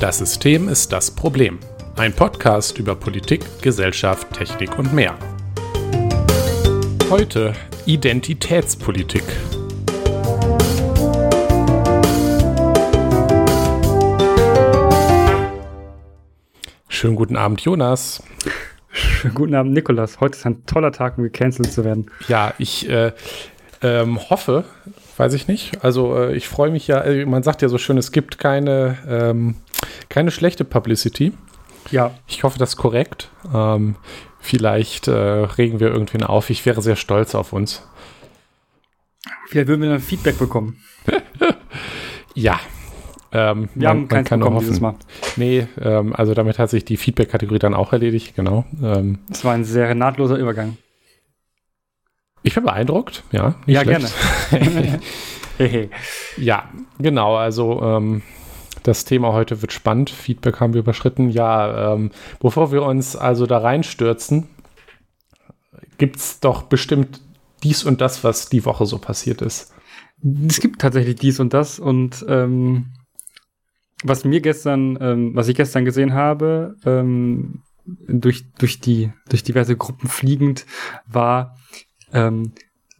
Das System ist das Problem. Ein Podcast über Politik, Gesellschaft, Technik und mehr. Heute Identitätspolitik. Schönen guten Abend, Jonas. Schönen guten Abend, Nikolas. Heute ist ein toller Tag, um gecancelt zu werden. Ja, ich äh, ähm, hoffe, weiß ich nicht. Also äh, ich freue mich ja, äh, man sagt ja so schön, es gibt keine, ähm, keine schlechte Publicity. Ja. Ich hoffe, das ist korrekt. Ähm, vielleicht äh, regen wir irgendwen auf. Ich wäre sehr stolz auf uns. Vielleicht würden wir dann Feedback bekommen. ja. Ähm, wir man, haben keins bekommen hoffen. dieses Mal. Nee, ähm, also damit hat sich die Feedback-Kategorie dann auch erledigt, genau. Ähm, das war ein sehr nahtloser Übergang. Ich bin beeindruckt, ja. ja, schlecht. gerne. ja, genau. Also ähm, das Thema heute wird spannend. Feedback haben wir überschritten. Ja, ähm, bevor wir uns also da reinstürzen, gibt es doch bestimmt dies und das, was die Woche so passiert ist. Es gibt tatsächlich dies und das und ähm, was mir gestern, ähm, was ich gestern gesehen habe, ähm, durch, durch, die, durch diverse Gruppen fliegend, war, ähm,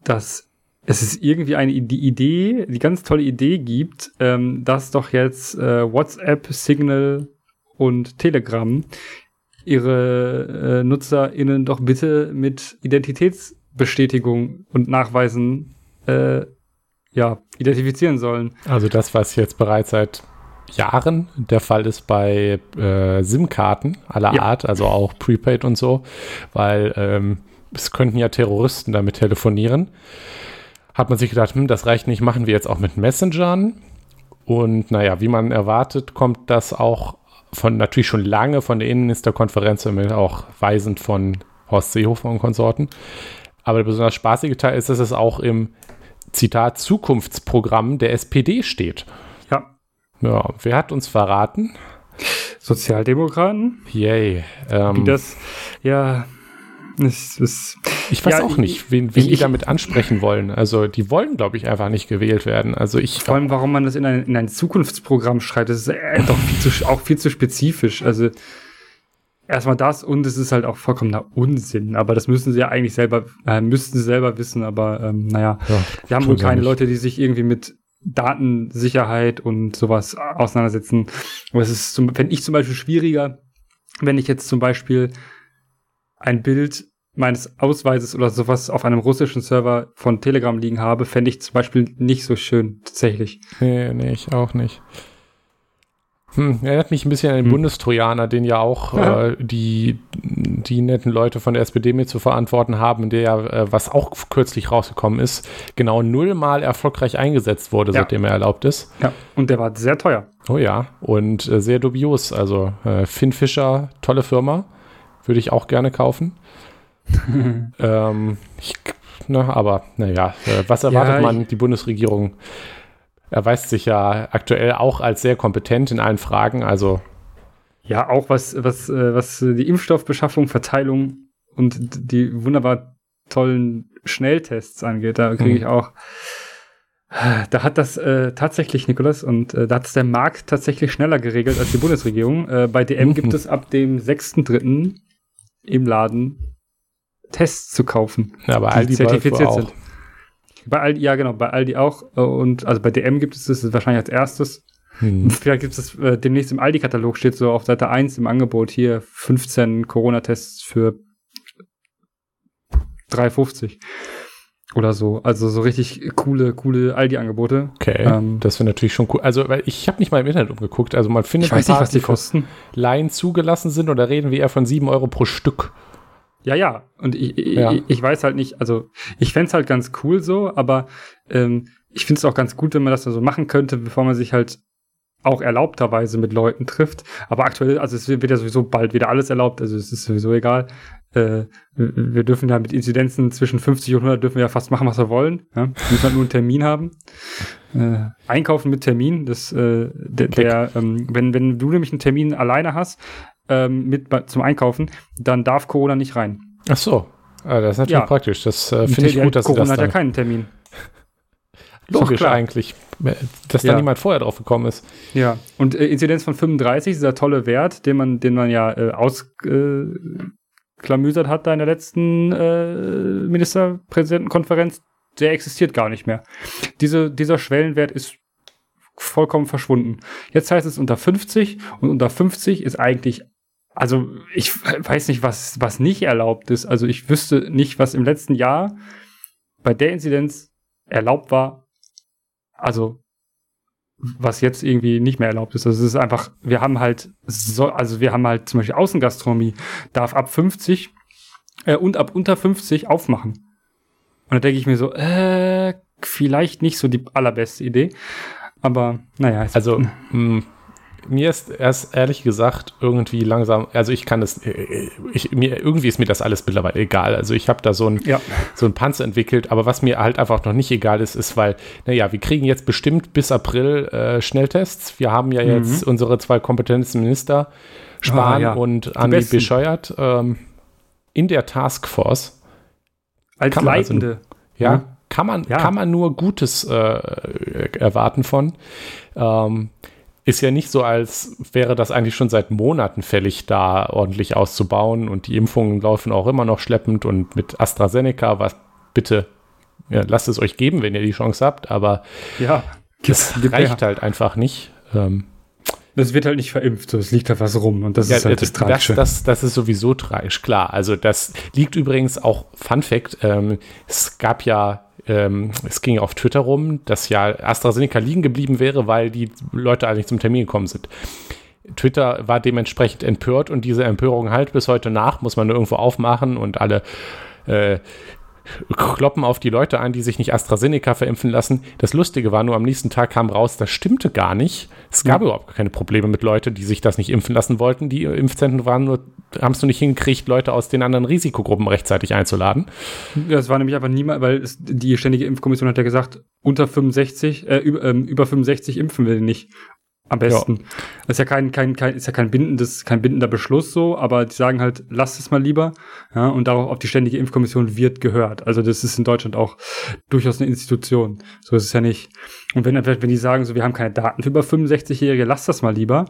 dass es ist irgendwie eine die Idee, die ganz tolle Idee gibt, ähm, dass doch jetzt äh, WhatsApp, Signal und Telegram ihre äh, NutzerInnen doch bitte mit Identitätsbestätigung und Nachweisen äh, ja, identifizieren sollen. Also das, was jetzt bereits seit Jahren der Fall ist bei äh, SIM-Karten aller ja. Art, also auch Prepaid und so, weil ähm, es könnten ja Terroristen damit telefonieren. Hat man sich gedacht, hm, das reicht nicht, machen wir jetzt auch mit Messengern. Und naja, wie man erwartet, kommt das auch von natürlich schon lange von der Innenministerkonferenz, auch weisend von Horst Seehofer und Konsorten. Aber der besonders spaßige Teil ist, dass es auch im Zitat Zukunftsprogramm der SPD steht. Ja. Ja, wer hat uns verraten? Sozialdemokraten. Yay. Ähm, die das, ja, es, es, ich weiß ja, auch nicht, wen, wen ich, die damit ansprechen wollen. Also die wollen, glaube ich, einfach nicht gewählt werden. Also ich vor allem, warum man das in ein, in ein Zukunftsprogramm schreibt, das ist äh, doch viel zu, auch viel zu spezifisch. Also erstmal das und es ist halt auch vollkommener Unsinn. Aber das müssen sie ja eigentlich selber, äh, müssten sie selber wissen. Aber ähm, naja, ja, wir haben wohl keine Leute, die sich irgendwie mit Datensicherheit und sowas auseinandersetzen. Aber es ist, zum, wenn ich zum Beispiel schwieriger, wenn ich jetzt zum Beispiel ein Bild meines Ausweises oder sowas auf einem russischen Server von Telegram liegen habe, fände ich zum Beispiel nicht so schön, tatsächlich. Nee, nee, ich auch nicht. Hm, erinnert mich ein bisschen an den hm. Bundestrojaner, den ja auch ja. Äh, die, die netten Leute von der SPD mit zu verantworten haben, der ja, äh, was auch kürzlich rausgekommen ist, genau nullmal erfolgreich eingesetzt wurde, ja. seitdem er erlaubt ist. Ja, und der war sehr teuer. Oh ja, und äh, sehr dubios. Also äh, Finn Fischer, tolle Firma. Würde ich auch gerne kaufen. ähm, ich, ne, aber naja, äh, was erwartet ja, man? Die Bundesregierung erweist sich ja aktuell auch als sehr kompetent in allen Fragen. Also ja, auch was, was, äh, was die Impfstoffbeschaffung, Verteilung und die wunderbar tollen Schnelltests angeht, da kriege ich mhm. auch. Da hat das äh, tatsächlich, Nikolas, und äh, da hat es der Markt tatsächlich schneller geregelt als die Bundesregierung. Äh, bei DM gibt es ab dem 6.3 im Laden Tests zu kaufen, ja, aber Aldi zertifiziert sind. Bei Aldi, ja genau, bei Aldi auch. Und also bei DM gibt es das wahrscheinlich als erstes. Hm. Vielleicht gibt es das äh, demnächst im Aldi-Katalog, steht so auf Seite 1 im Angebot hier 15 Corona-Tests für 3,50 oder so. Also so richtig coole, coole Aldi-Angebote. Okay, ähm, das wäre natürlich schon cool. Also weil ich habe nicht mal im Internet umgeguckt. Also man findet ich weiß nicht, was die kosten. Laien zugelassen sind oder reden wir eher von 7 Euro pro Stück. Ja, ja. Und ich, ja. ich, ich weiß halt nicht, also ich fände halt ganz cool so, aber ähm, ich finde es auch ganz gut, wenn man das so machen könnte, bevor man sich halt auch erlaubterweise mit Leuten trifft. Aber aktuell, also es wird ja sowieso bald wieder alles erlaubt, also es ist sowieso egal. Äh, wir dürfen ja mit Inzidenzen zwischen 50 und 100 dürfen wir ja fast machen, was wir wollen. Ja? Wir müssen halt nur einen Termin haben. Äh, einkaufen mit Termin, das, äh, der, der ähm, wenn, wenn du nämlich einen Termin alleine hast, ähm, mit zum Einkaufen, dann darf Corona nicht rein. Ach so, ah, das ist natürlich ja. praktisch. Das äh, finde ich gut, dass Corona hat ja keinen Termin. logisch eigentlich, dass da Ja. niemand vorher drauf gekommen ist. Ja, und äh, Inzidenz von 35, dieser tolle Wert, den man, den man ja äh, ausklamüsert äh, hat da in der letzten äh, Ministerpräsidentenkonferenz, der existiert gar nicht mehr. Diese, dieser Schwellenwert ist vollkommen verschwunden. Jetzt heißt es unter 50 und unter 50 ist eigentlich, also ich weiß nicht, was, was nicht erlaubt ist. Also ich wüsste nicht, was im letzten Jahr bei der Inzidenz erlaubt war. Also was jetzt irgendwie nicht mehr erlaubt ist. Also es ist einfach, wir haben halt so, also wir haben halt zum Beispiel Außengastronomie darf ab 50 äh, und ab unter 50 aufmachen. Und da denke ich mir so, äh, vielleicht nicht so die allerbeste Idee. Aber naja, Also mh, mir ist erst ehrlich gesagt irgendwie langsam, also ich kann es, äh, ich, mir, irgendwie ist mir das alles mittlerweile egal. Also ich habe da so ein, ja, so ein Panzer entwickelt, aber was mir halt einfach noch nicht egal ist, ist, weil, naja, wir kriegen jetzt bestimmt bis April äh, Schnelltests. Wir haben ja jetzt unsere zwei kompetenten Minister, Spahn Ah, ja. und Andi. Bescheuert, ähm, in der Taskforce. als kann man also- Leitende. Ja, Ja. Kann, man, Ja. kann man nur Gutes äh, erwarten von. Ähm, ist ja nicht so, als wäre das eigentlich schon seit Monaten fällig, da ordentlich auszubauen und die Impfungen laufen auch immer noch schleppend und mit AstraZeneca, was bitte, ja, lasst es euch geben, wenn ihr die Chance habt, aber ja. das reicht her. halt einfach nicht. Ähm, Das wird halt nicht verimpft, so es liegt halt was rum und das ist halt das, das, Tragische. das, das ist sowieso tragisch, klar. Also das liegt übrigens auch, Fun Fact, ähm, es gab ja, ähm, es ging auf Twitter rum, dass ja AstraZeneca liegen geblieben wäre, weil die Leute eigentlich zum Termin gekommen sind. Twitter war dementsprechend empört und diese Empörung halt bis heute nach, muss man irgendwo aufmachen und alle äh, kloppen auf die Leute ein, die sich nicht AstraZeneca verimpfen lassen. Das Lustige war nur, am nächsten Tag kam raus, das stimmte gar nicht. Es gab Ja. überhaupt keine Probleme mit Leuten, die sich das nicht impfen lassen wollten. Die Impfzentren waren nur, haben es nur nicht hingekriegt, Leute aus den anderen Risikogruppen rechtzeitig einzuladen. Ja, das war nämlich einfach niemand, weil es, die ständige Impfkommission hat ja gesagt, unter 65, äh, über, ähm, über 65 impfen wir nicht. Am besten. Das ist ja kein, kein, kein, ist ja kein bindendes, kein bindender Beschluss so, aber die sagen halt, lasst es mal lieber. Ja, und darauf auf die ständige Impfkommission wird gehört. Also das ist in Deutschland auch durchaus eine Institution. So ist es ja nicht. Und wenn, wenn die sagen, so, wir haben keine Daten für über 65-Jährige, lasst das mal lieber,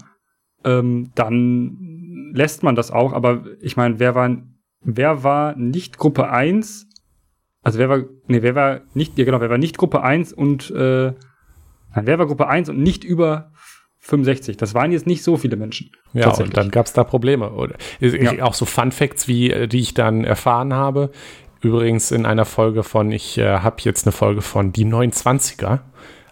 ähm, dann lässt man das auch. Aber ich meine, wer war, wer war nicht Gruppe 1 also wer war, nee, wer war nicht, ja genau, wer war nicht Gruppe 1 und, äh, nein, wer war Gruppe 1 und nicht über 65? Das waren jetzt nicht so viele Menschen. Ja, und dann gab es da Probleme. Oder, Ja. Auch so Fun Facts, wie, äh, die ich dann erfahren habe. Übrigens in einer Folge von, ich äh, habe jetzt eine Folge von Die 29er,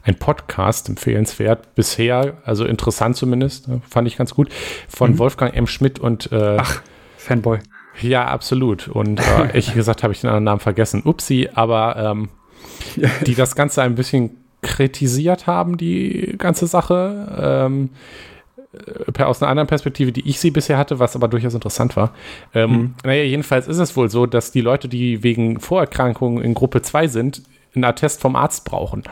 ein Podcast, empfehlenswert bisher, also interessant zumindest, äh, fand ich ganz gut, von Mhm. Wolfgang M. Schmidt und äh, Ach, Fanboy. Ja, absolut. Und äh, ehrlich gesagt habe ich den anderen Namen vergessen. Upsi, aber ähm, die das Ganze ein bisschen kritisiert haben, die ganze Sache. Ähm, äh, per, aus einer anderen Perspektive, die ich sie bisher hatte, was aber durchaus interessant war. Ähm, Mhm. Naja, jedenfalls ist es wohl so, dass die Leute, die wegen Vorerkrankungen in Gruppe 2 sind, einen Attest vom Arzt brauchen.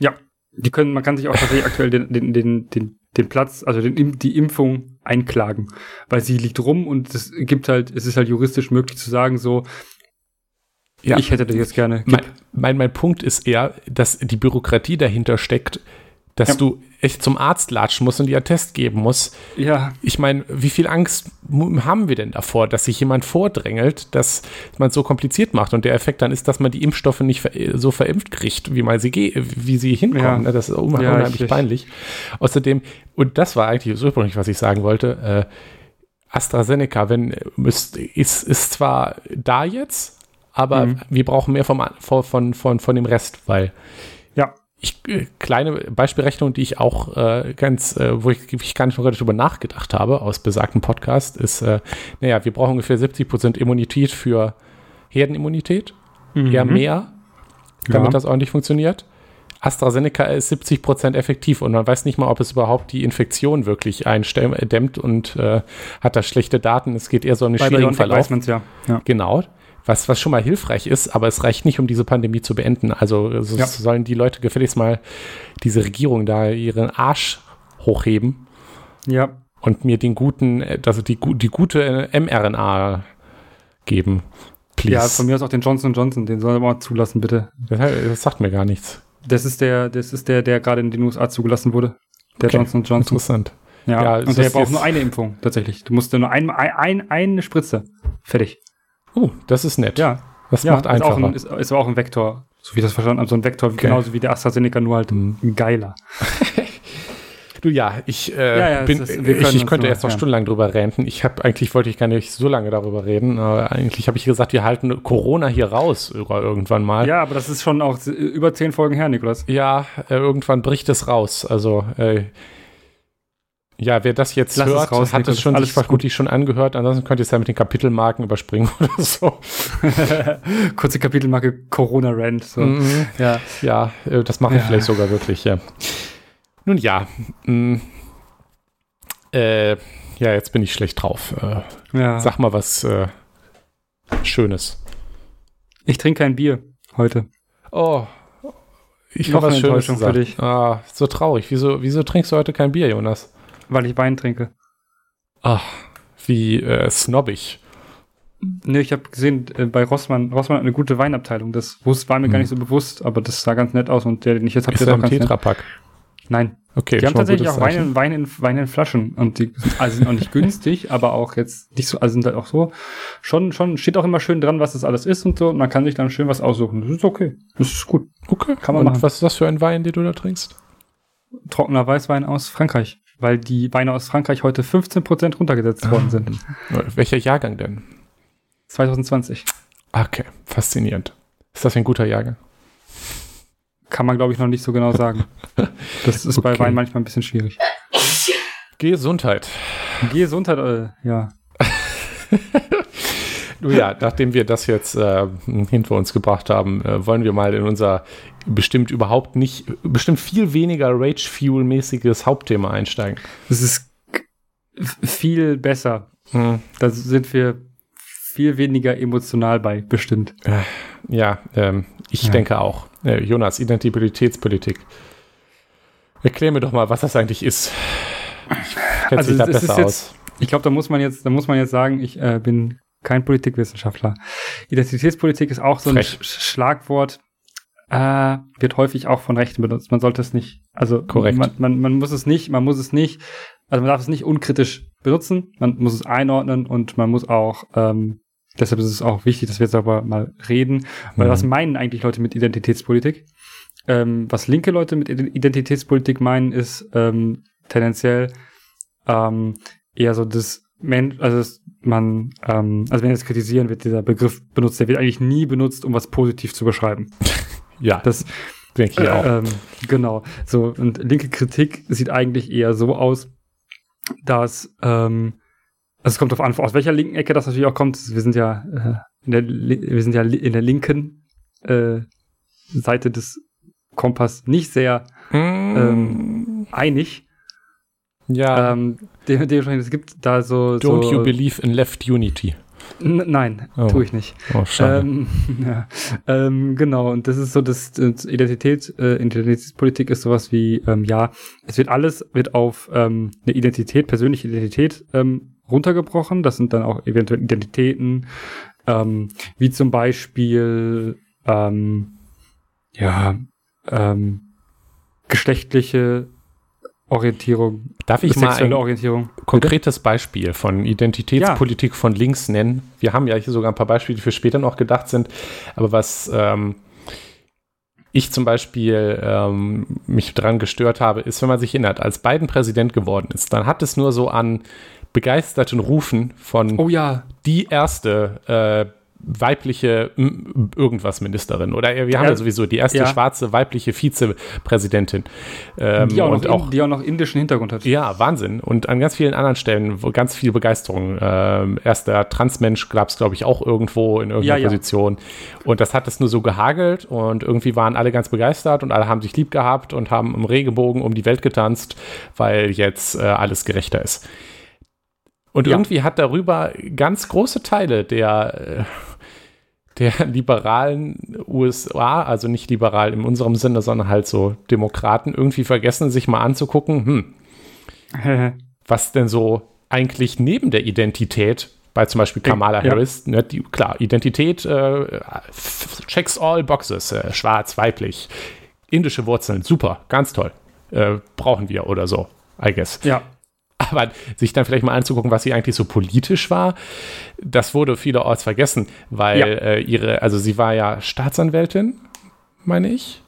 Ja, die können, man kann sich auch tatsächlich aktuell den, den, den, den, den Platz, also den, die Impfung einklagen, weil sie liegt rum und es gibt halt, es ist halt juristisch möglich zu sagen, so, Ja. ich hätte das jetzt gerne. Mein, mein, mein Punkt ist eher, dass die Bürokratie dahinter steckt, dass Ja. du echt zum Arzt latschen musst und dir Attest geben musst. ja, Ich meine, wie viel Angst haben wir denn davor, dass sich jemand vordrängelt, dass man es so kompliziert macht und der Effekt dann ist, dass man die Impfstoffe nicht so verimpft kriegt, wie mal sie wie sie hinkommen. Ja. ne? Das ist unhe- Ja, unheimlich richtig. peinlich. Außerdem, und das war eigentlich das ursprünglich, was ich sagen wollte, äh, AstraZeneca, wenn müsst, ist, ist zwar da jetzt, aber Mhm. wir brauchen mehr vom, von, von, von, dem Rest, weil ja, ich, äh, kleine Beispielrechnung, die ich auch äh, ganz, äh, wo ich, ich gar nicht noch darüber nachgedacht habe, aus besagtem Podcast, ist, äh, naja, wir brauchen ungefähr 70% Immunität für Herdenimmunität, eher Mhm. mehr, damit Ja. das ordentlich funktioniert. AstraZeneca ist 70% effektiv und man weiß nicht mal, ob es überhaupt die Infektion wirklich eindämmt und äh, hat da schlechte Daten. Es geht eher so um einen schwierigen Verlauf. ja. ja. Genau. Was, was schon mal hilfreich ist, aber es reicht nicht, um diese Pandemie zu beenden. Also es Ja. sollen die Leute gefälligst mal diese Regierung da ihren Arsch hochheben Ja, und mir den guten, also die, die gute äh, mRNA geben. Please. ja, von mir aus auch den Johnson Johnson, den soll er mal zulassen, bitte. das, sagt mir gar nichts. Das ist der, das ist der, der gerade in den USA zugelassen wurde. Der Okay, Johnson Johnson. Interessant. Ja, Ja, und der braucht nur eine Impfung, tatsächlich. Du musst nur ein, ein, eine Spritze. Fertig. Oh, das ist nett. Ja. Das ja, macht ist auch, einfacher. ein, ist, ist auch ein Vektor, so wie ich das verstanden habe. So ein Vektor, genauso wie der AstraZeneca, nur halt Mhm. geiler. Du ja, ich, äh, Ja, ja, bin, ist- ich, ich könnte jetzt noch ja. stundenlang drüber ranten. Ich habe eigentlich wollte ich gar nicht so lange darüber reden. Aber eigentlich habe ich gesagt, wir halten Corona hier raus irgendwann mal. Ja, aber das ist schon auch über zehn Folgen her, Nikolas. Ja, äh, irgendwann bricht es raus. Also äh, ja, wer das jetzt Lass hört, raus, hat es schon Alles vermutlich schon angehört. Ansonsten könnt ihr es ja mit den Kapitelmarken überspringen oder so. Kurze Kapitelmarke Corona Rant. So. Mhm. Ja. Ja, äh, das mache ich Ja. vielleicht sogar wirklich, ja. Nun ja, mh, äh, ja, jetzt bin ich schlecht drauf. Äh, ja. sag mal was äh, Schönes. Ich trinke kein Bier heute. Oh, ich Noch hoffe, was Schönes für dich. Ah, so traurig. Wieso, wieso trinkst du heute kein Bier, Jonas? Weil ich Wein trinke. Ach, wie äh, snobbig. Ne, ich habe gesehen, äh, bei Rossmann, Rossmann hat eine gute Weinabteilung. Das war mir gar Hm. nicht so bewusst, aber das sah ganz nett aus und der, den ich jetzt habe, Ist der er ist auch ganz. Tetrapack? Nein, Okay, die haben tatsächlich auch Wein in, Wein, in, Wein in Flaschen und die sind, also sind auch nicht günstig, aber auch jetzt nicht so, also sind halt auch so, schon, schon steht auch immer schön dran, was das alles ist und so und man kann sich dann schön was aussuchen. Das ist okay, das ist gut. Okay, Kann man Und machen. was ist das für ein Wein, den du da trinkst? Trockener Weißwein aus Frankreich, weil die Weine aus Frankreich heute 15% runtergesetzt Ah. worden sind. Welcher Jahrgang denn? 2020. Okay, faszinierend. Ist das ein guter Jahrgang? Kann man, glaube ich, noch nicht so genau sagen. Das ist bei Okay. Wein manchmal ein bisschen schwierig. Gesundheit. Gesundheit, äh, ja. Nun ja, nachdem wir das jetzt äh, hinter uns gebracht haben, äh, wollen wir mal in unser bestimmt überhaupt nicht, bestimmt viel weniger Rage-Fuel-mäßiges Hauptthema einsteigen. Es ist viel besser. Hm. Da sind wir viel weniger emotional bei, bestimmt. Ja, ähm, ich Ja. denke auch. Äh, Jonas, Identitätspolitik. Erklär mir doch mal, was das eigentlich ist. Ich kenne Also sich da besser jetzt- aus. Ich glaube, da muss man jetzt, da muss man jetzt sagen, ich äh, bin kein Politikwissenschaftler. Identitätspolitik ist auch so ein. Sch Schlagwort, äh, wird häufig auch von Rechten benutzt. Man sollte es nicht, also Korrekt. Man, man, man muss es nicht, man muss es nicht, also man darf es nicht unkritisch benutzen, man muss es einordnen und man muss auch, ähm, deshalb ist es auch wichtig, dass wir jetzt darüber mal reden, weil Mhm. was meinen eigentlich Leute mit Identitätspolitik? Ähm, was linke Leute mit Ide- Identitätspolitik meinen, ist ähm, tendenziell ähm, eher so das Mensch, also dass man, ähm, also wenn wir jetzt kritisieren, wird dieser Begriff benutzt, der wird eigentlich nie benutzt, um was positiv zu beschreiben. Ja, Das, denke ich auch. ähm, genau. So, und linke Kritik sieht eigentlich eher so aus, dass, ähm, also es kommt darauf an, aus welcher linken Ecke das natürlich auch kommt. Wir sind ja, äh, in der, wir sind ja in der linken äh, Seite des Kompass nicht sehr ähm, einig. ja, Ähm, dementsprechend, es gibt da so. don't so, you believe in left unity? Nein, Oh. tue ich nicht. Oh, schade. Ähm, ja, ähm, genau, und das ist so, das, das Identität, äh, Identitätspolitik ist sowas wie, ähm, ja, es wird alles, wird auf ähm, eine Identität, persönliche Identität ähm, runtergebrochen. Das sind dann auch eventuell Identitäten, ähm, wie zum Beispiel, ähm, ja, ähm, geschlechtliche Orientierung, Darf ich mal ein Orientierung. konkretes Beispiel von Identitätspolitik von links nennen? Wir haben ja hier sogar ein paar Beispiele, die für später noch gedacht sind. Aber was ähm, ich zum Beispiel ähm, mich dran gestört habe, ist, wenn man sich erinnert, als Biden Präsident geworden ist, dann hat es nur so an begeisterten Rufen von Oh ja, die erste äh, weibliche irgendwas Ministerin oder wir haben ja, sowieso die erste Ja. schwarze weibliche Vizepräsidentin ähm, die auch, und auch in, die auch noch indischen Hintergrund hat. ja, Wahnsinn. Und an ganz vielen anderen Stellen, wo ganz viel Begeisterung. Ähm, erster Transmensch gab es, glaube ich, auch irgendwo in irgendeiner Ja. Position. Und das hat es nur so gehagelt und irgendwie waren alle ganz begeistert und alle haben sich lieb gehabt und haben im Regenbogen um die Welt getanzt, weil jetzt äh, alles gerechter ist. Und irgendwie hat darüber ganz große Teile der, äh, der liberalen USA, also nicht liberal in unserem Sinne, sondern halt so Demokraten, irgendwie vergessen, sich mal anzugucken, hm, was denn so eigentlich neben der Identität bei zum Beispiel Kamala Ja. Harris, ne, die, klar, Identität äh, checks all boxes, äh, schwarz, weiblich, indische Wurzeln, super, ganz toll. Äh, brauchen wir oder so, I guess. Ja. Aber sich dann vielleicht mal anzugucken, was sie eigentlich so politisch war, das wurde vielerorts vergessen, weil Ja. äh, ihre, also sie war ja Staatsanwältin, meine ich.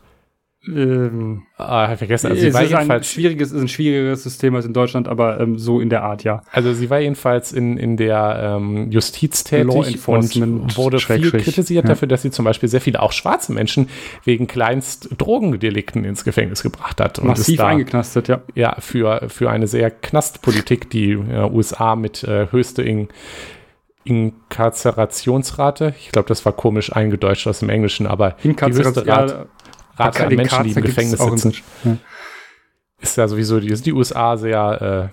Ähm, Ah, hab vergessen. Also sie es war ist ein jedenfalls schwieriges, ist ein schwierigeres System als in Deutschland, aber ähm, so in der Art, ja. Also sie war jedenfalls in, in der ähm, Justiz tätig und wurde viel kritisiert ja. dafür, dass sie zum Beispiel sehr viele auch schwarze Menschen wegen kleinst Drogendelikten ins Gefängnis gebracht hat. Und Massiv da, eingeknastet, ja. ja, für, für eine sehr Knastpolitik, die äh, USA mit äh, höchste in, Inkarzerationsrate, ich glaube, das war komisch eingedeutscht aus dem Englischen, aber die höchste Rat, Rate an Menschen, die im Gefängnis sitzen, Deutschland. ist ja sowieso, die, die USA sehr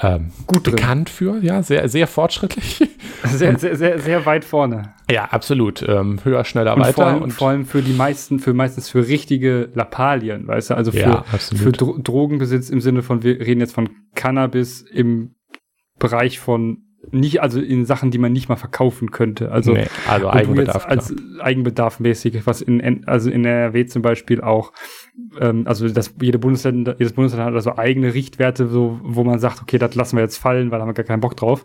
äh, ähm, Gut drin. bekannt für, ja, sehr, sehr fortschrittlich. Sehr, sehr, sehr, sehr weit vorne. ja, absolut. Ähm, höher, schneller, Und weiter. vor allem, und vor allem für die meisten, für meistens für richtige Lappalien, weißt du, also für, ja, für. Dro Drogenbesitz im Sinne von, wir reden jetzt von Cannabis im Bereich von nicht, also in Sachen, die man nicht mal verkaufen könnte. Also nee, also Eigenbedarf. als Eigenbedarf mäßig, was in, also in NRW zum Beispiel auch, ähm, also das, jede Bundesland, jedes Bundesland hat also eigene Richtwerte, so, wo man sagt, okay, das lassen wir jetzt fallen, weil da haben wir gar keinen Bock drauf.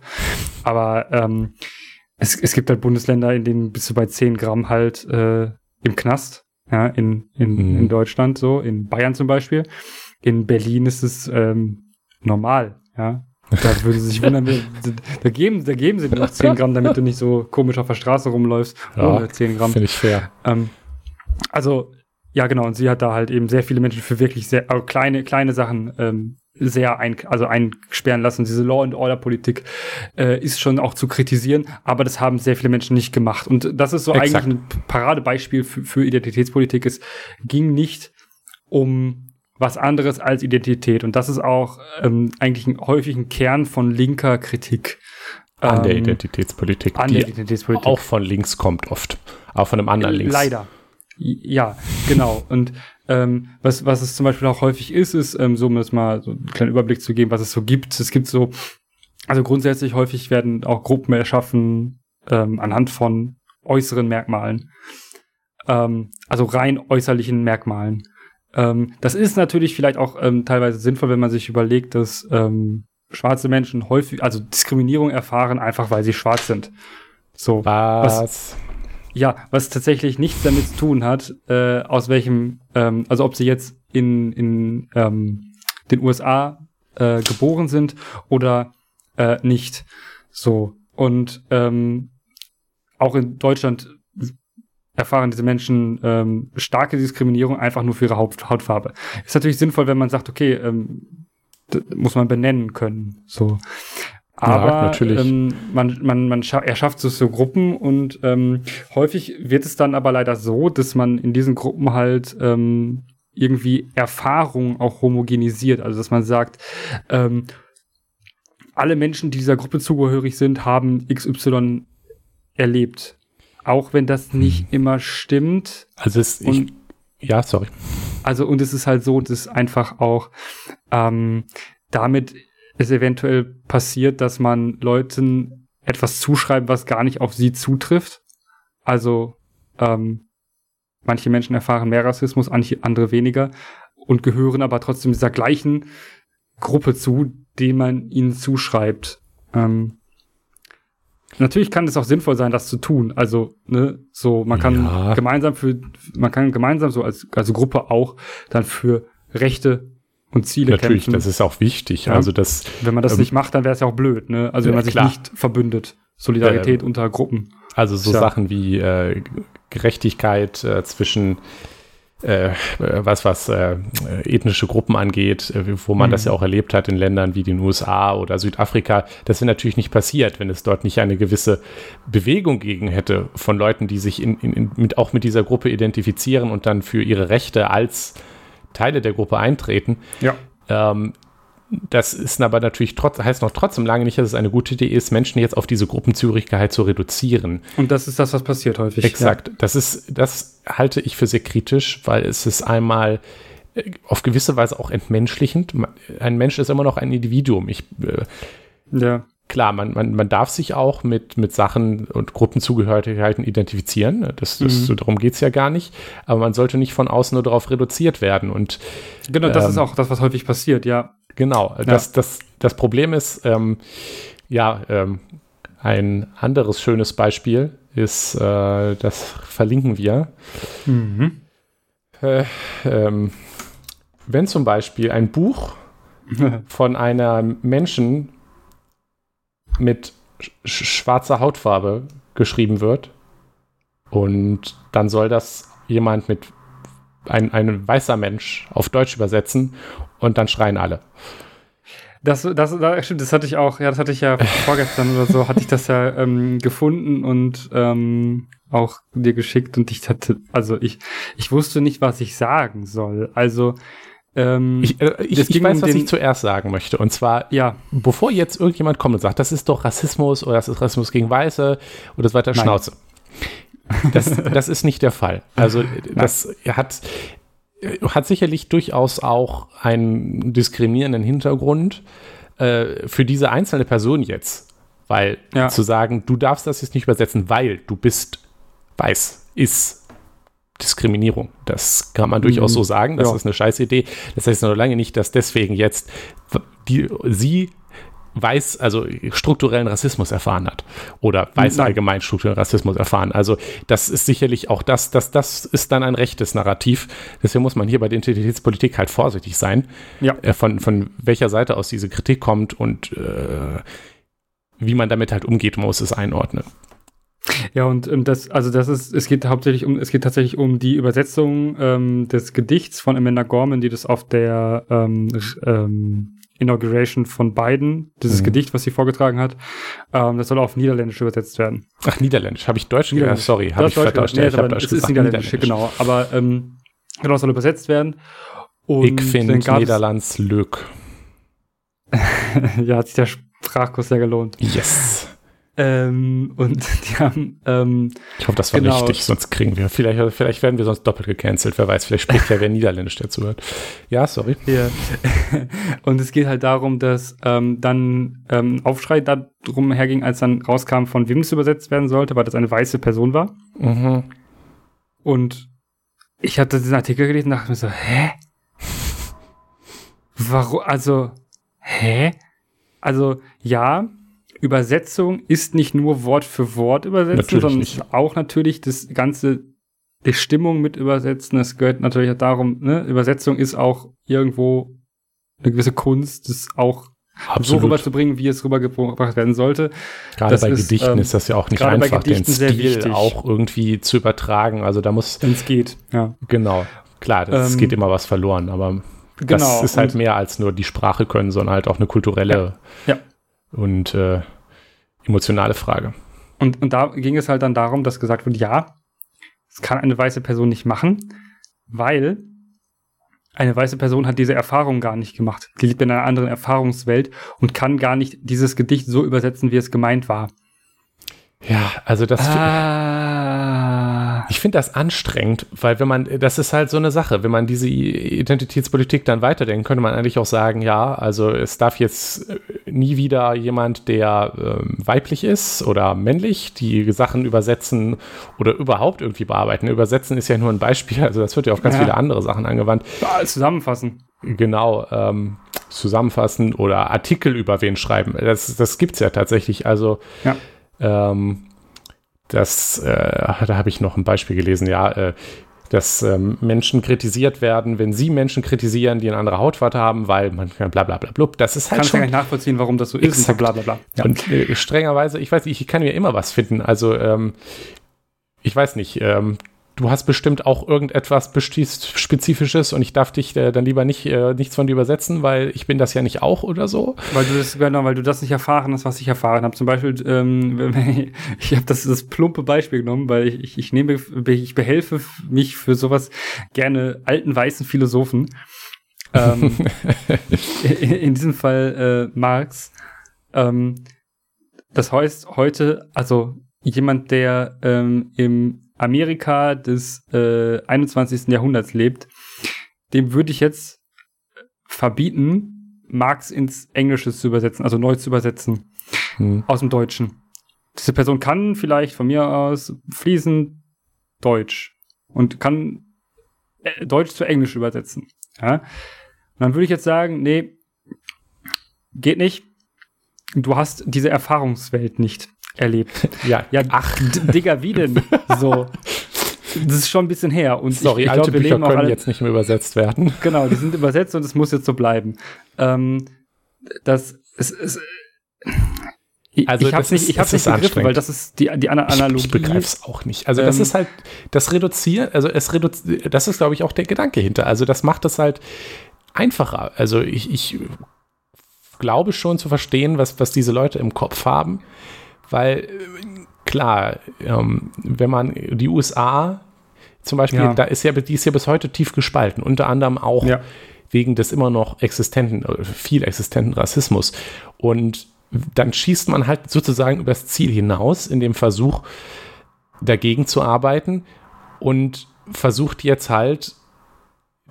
Aber ähm, es, es gibt halt Bundesländer, in denen bist du bei 10 Gramm halt äh, im Knast, ja, in, in, Mhm. in Deutschland so, in Bayern zum Beispiel. In Berlin ist es ähm, normal, ja. Da würde sich wundern, da, geben, da geben sie dir noch 10 Gramm, damit du nicht so komisch auf der Straße rumläufst. Ja, ohne 10 Gramm. Finde ich fair. Ähm, also, ja, genau. Und sie hat da halt eben sehr viele Menschen für wirklich sehr also kleine, kleine Sachen ähm, sehr ein, also einsperren lassen. Diese Law and Order Politik äh, ist schon auch zu kritisieren, aber das haben sehr viele Menschen nicht gemacht. Und das ist so Exakt. eigentlich ein Paradebeispiel für, für Identitätspolitik. Es ging nicht um was anderes als Identität. Und das ist auch ähm, eigentlich ein, häufig ein Kern von linker Kritik. An der Ähm, Identitätspolitik, an der Identitätspolitik. auch von links kommt oft. Auch von einem anderen links. Leider. Ja, genau. Und ähm, was, was es zum Beispiel auch häufig ist, ist, ähm, so um das mal so einen kleinen Überblick zu geben, was es so gibt. Es gibt so, also grundsätzlich häufig werden auch Gruppen erschaffen ähm, anhand von äußeren Merkmalen. Ähm, also rein äußerlichen Merkmalen. Ähm, das ist natürlich vielleicht auch ähm, teilweise sinnvoll, wenn man sich überlegt, dass ähm, schwarze Menschen häufig, also Diskriminierung erfahren, einfach weil sie schwarz sind. So. Was? Ja, was tatsächlich nichts damit zu tun hat, äh, aus welchem, ähm, also ob sie jetzt in, in ähm, den USA äh, geboren sind oder äh, nicht. So. Und ähm, auch in Deutschland erfahren diese Menschen ähm, starke Diskriminierung einfach nur für ihre Haut Hautfarbe. Ist natürlich sinnvoll, wenn man sagt, okay, ähm, muss man benennen können. So. Aber natürlich. Ähm, man, man, man scha erschafft so, so Gruppen und ähm, häufig wird es dann aber leider so, dass man in diesen Gruppen halt ähm, irgendwie Erfahrungen auch homogenisiert. Also dass man sagt, ähm, alle Menschen, die dieser Gruppe zugehörig sind, haben XY erlebt. Auch wenn das nicht immer stimmt. Also es, ich, Und ja, sorry. also, und es ist halt so, dass einfach auch ähm, damit es eventuell passiert, dass man Leuten etwas zuschreibt, was gar nicht auf sie zutrifft. Also, ähm, manche Menschen erfahren mehr Rassismus, andere weniger und gehören aber trotzdem dieser gleichen Gruppe zu, die man ihnen zuschreibt. Ähm, Natürlich kann es auch sinnvoll sein, das zu tun. Also, ne, so, man kann Ja. gemeinsam für, man kann gemeinsam so als, als Gruppe auch dann für Rechte und Ziele Natürlich, kämpfen. das ist auch wichtig. Ja. Also das, wenn man das ähm, nicht macht, dann wäre es ja auch blöd, ne? Also wenn Ja, man sich klar. nicht verbündet. Solidarität Ähm, unter Gruppen. also so Tja. Sachen wie äh, Gerechtigkeit äh, zwischen äh, äh, was was äh, ethnische Gruppen angeht, äh, wo man Mhm. das ja auch erlebt hat in Ländern wie den USA oder Südafrika, das wäre natürlich nicht passiert, wenn es dort nicht eine gewisse Bewegung gegen hätte von Leuten, die sich in, in, in, mit, auch mit dieser Gruppe identifizieren und dann für ihre Rechte als Teile der Gruppe eintreten. Ja. Ähm, das ist aber natürlich trotz, heißt noch trotzdem lange nicht, dass es eine gute Idee ist, Menschen jetzt auf diese Gruppenzügigkeit zu reduzieren. Und das ist das, was passiert häufig. Exakt. Das ist, das halte ich für sehr kritisch, weil es ist einmal äh, auf gewisse Weise auch entmenschlichend. Ein Mensch ist immer noch ein Individuum. Ich äh, Ja. ja. klar, man, man, man darf sich auch mit, mit Sachen und Gruppenzugehörigkeiten identifizieren. Das, das, Mhm. darum geht es ja gar nicht. Aber man sollte nicht von außen nur darauf reduziert werden. Und Genau, das Ähm, ist auch das, was häufig passiert, ja. Genau, das, das, das Problem ist, ähm, ja, ähm, ein anderes schönes Beispiel ist, äh, das verlinken wir. Mhm. Äh, ähm, wenn zum Beispiel ein Buch von einem Menschen mit sch schwarzer Hautfarbe geschrieben wird und dann soll das jemand mit ein, ein weißer Mensch auf Deutsch übersetzen und dann schreien alle. Das, das, das, stimmt, das hatte ich auch, ja, das hatte ich ja vorgestern oder so, hatte ich das ja ähm, gefunden und ähm, auch dir geschickt und ich hatte, also ich, ich wusste nicht, was ich sagen soll. Also, ähm, Ich, äh, ich, ich weiß, um was den- ich zuerst sagen möchte. Und zwar, ja, bevor jetzt irgendjemand kommt und sagt, das ist doch Rassismus oder das ist Rassismus gegen Weiße oder so weiter, Nein. Schnauze. Das, das ist nicht der Fall. Also das hat, hat sicherlich durchaus auch einen diskriminierenden Hintergrund äh, für diese einzelne Person jetzt. Weil Ja. zu sagen, du darfst das jetzt nicht übersetzen, weil du bist weiß, ist Diskriminierung. Das kann man durchaus Mhm. so sagen. Das Ja. ist eine scheiß Idee. Das heißt noch lange nicht, dass deswegen jetzt die, sie weiß, also strukturellen Rassismus erfahren hat. Oder weiß Nein. allgemein strukturellen Rassismus erfahren. Also das ist sicherlich auch das, das, das ist dann ein rechtes Narrativ. Deswegen muss man hier bei der Identitätspolitik halt vorsichtig sein, ja. äh, von, von welcher Seite aus diese Kritik kommt und äh, wie man damit halt umgeht, man muss es einordnen. Ja, und ähm, das, also das ist, es geht hauptsächlich um, es geht tatsächlich um die Übersetzung ähm, des Gedichts von Amanda Gorman, die das auf der ähm, ähm, Inauguration von Biden, dieses Mhm. Gedicht, was sie vorgetragen hat, ähm, das soll auf Niederländisch übersetzt werden. Ach, Niederländisch. Habe ich Deutsch gesagt? Niederländisch. sorry, habe ich Deutsch vertauscht. gesagt. Ja, ich habe Deutsch es ist gesagt. Niederländisch, genau. Aber ähm, genau, soll übersetzt werden. Und Ich finde Niederlands Lück. ja, hat sich der Sprachkurs sehr gelohnt. Yes. Ähm, und die haben, ähm, Ich hoffe, das war Genau. richtig, sonst kriegen wir, vielleicht, vielleicht werden wir sonst doppelt gecancelt, wer weiß, vielleicht spricht ja wer Niederländisch dazu hört. Ja, sorry. Ja. Und es geht halt darum, dass ähm, dann ähm, Aufschrei darum herging, als dann rauskam, von wem es übersetzt werden sollte, weil das eine weiße Person war. Mhm. Und ich hatte diesen Artikel gelesen und dachte mir so, hä? Warum? Also, hä? Also, ja, Übersetzung ist nicht nur Wort für Wort übersetzen, Natürlich sondern es auch natürlich das ganze, die Stimmung mit übersetzen. Es gehört natürlich auch darum, ne, Übersetzung ist auch irgendwo eine gewisse Kunst, das auch so Absolut. rüberzubringen, wie es rübergebracht werden sollte. Gerade das bei ist, Gedichten ähm, ist das ja auch nicht einfach, den Stil auch irgendwie zu übertragen. Also da muss, Wenn es geht, ja. genau, klar, das Ähm, geht immer was verloren, aber Genau. das ist halt mehr als nur die Sprache können, sondern halt auch eine kulturelle Ja. Und äh, emotionale Frage. Und, und da ging es halt dann darum, dass gesagt wird, ja, das kann eine weiße Person nicht machen, weil eine weiße Person hat diese Erfahrung gar nicht gemacht. Die lebt in einer anderen Erfahrungswelt und kann gar nicht dieses Gedicht so übersetzen, wie es gemeint war. Ja, also das. Ah. Ich finde das anstrengend, weil wenn man, das ist halt so eine Sache, wenn man diese Identitätspolitik dann weiterdenkt, könnte man eigentlich auch sagen, ja, also es darf jetzt äh, nie wieder jemand, der ähm, weiblich ist oder männlich, die Sachen übersetzen oder überhaupt irgendwie bearbeiten. Übersetzen ist ja nur ein Beispiel, also das wird ja auf ganz Ja. viele andere Sachen angewandt. Ah, Zusammenfassen. Genau, ähm, zusammenfassen oder Artikel über wen schreiben. Das, das gibt es ja tatsächlich. Also Ja. ähm, das, äh, da habe ich noch ein Beispiel gelesen, ja, äh, dass ähm, Menschen kritisiert werden, wenn sie Menschen kritisieren, die eine andere Hautfarbe haben, weil man bla bla bla blub. Das ist halt Kannst du gar schon. nicht nachvollziehen, warum das so ist und Exakt. bla bla bla. Ja. Und äh, strengerweise, ich weiß nicht, ich kann mir immer was finden. Also, ähm, ich weiß nicht, ähm, du hast bestimmt auch irgendetwas Spezifisches und ich darf dich äh, dann lieber nicht äh, nichts von dir übersetzen, weil ich bin das ja nicht auch oder so. Weil du das, genau, weil du das nicht erfahren hast, was ich erfahren habe. Zum Beispiel, ähm, ich habe das, das plumpe Beispiel genommen, weil ich, ich, ich nehme, ich behelfe mich für sowas gerne alten weißen Philosophen. Ähm, in, in diesem Fall äh, Marx. Ähm, das heißt heute, also jemand, der ähm, im Amerika des äh, 21. Jahrhunderts lebt, dem würde ich jetzt verbieten, Marx ins Englische zu übersetzen, also neu zu übersetzen. hm. aus dem Deutschen. Diese Person kann vielleicht von mir aus fließend Deutsch und kann äh, Deutsch zu Englisch übersetzen. Ja? Und dann würde ich jetzt sagen, nee, geht nicht. Du hast diese Erfahrungswelt nicht erlebt. Ja, ja ach, Digga, wie denn? So. Das ist schon ein bisschen her. Und Sorry, ich, ich alte glaub, Bücher können alle, jetzt nicht mehr übersetzt werden. Genau, die sind übersetzt und es muss jetzt so bleiben. Ähm, das es, es, also ich habe nicht, ich hab's nicht begriffen, weil das ist die, die Analogie. Ich, ich begreife es auch nicht. Also das ähm, ist halt, das reduziert, also es reduziert, das ist glaube ich auch der Gedanke hinter. Also das macht es halt einfacher. Also ich, ich glaube schon zu verstehen, was, was diese Leute im Kopf haben, weil klar, ähm, wenn man die USA zum Beispiel, ja. da ist ja, die ist ja bis heute tief gespalten, unter anderem auch ja. wegen des immer noch existenten, äh, viel existenten Rassismus. Und dann schießt man halt sozusagen übers Ziel hinaus in dem Versuch, dagegen zu arbeiten und versucht jetzt halt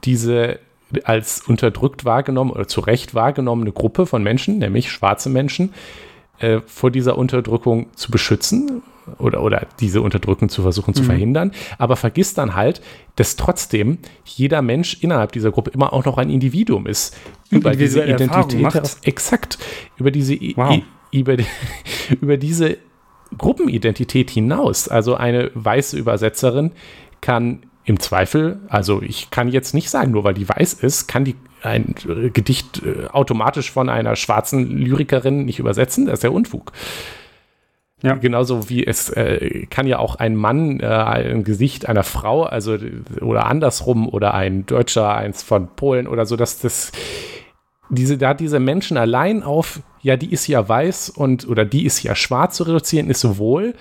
diese als unterdrückt wahrgenommen oder zu Recht wahrgenommene Gruppe von Menschen, nämlich schwarze Menschen, äh, vor dieser Unterdrückung zu beschützen oder, oder diese Unterdrückung zu versuchen zu mhm. verhindern, aber vergisst dann halt, dass trotzdem jeder Mensch innerhalb dieser Gruppe immer auch noch ein Individuum ist. Über diese Identität, exakt, über diese, wow. über, über diese Gruppenidentität hinaus. Also eine weiße Übersetzerin kann im Zweifel, also ich kann jetzt nicht sagen, nur weil die weiß ist, kann die ein Gedicht äh, automatisch von einer schwarzen Lyrikerin nicht übersetzen. Das ist ja Unfug. Ja. Genauso wie es äh, kann ja auch ein Mann äh, ein Gesicht einer Frau, also oder andersrum oder ein Deutscher eins von Polen oder so, dass das diese da diese Menschen allein auf ja die ist ja weiß und oder die ist ja schwarz zu reduzieren ist sowohl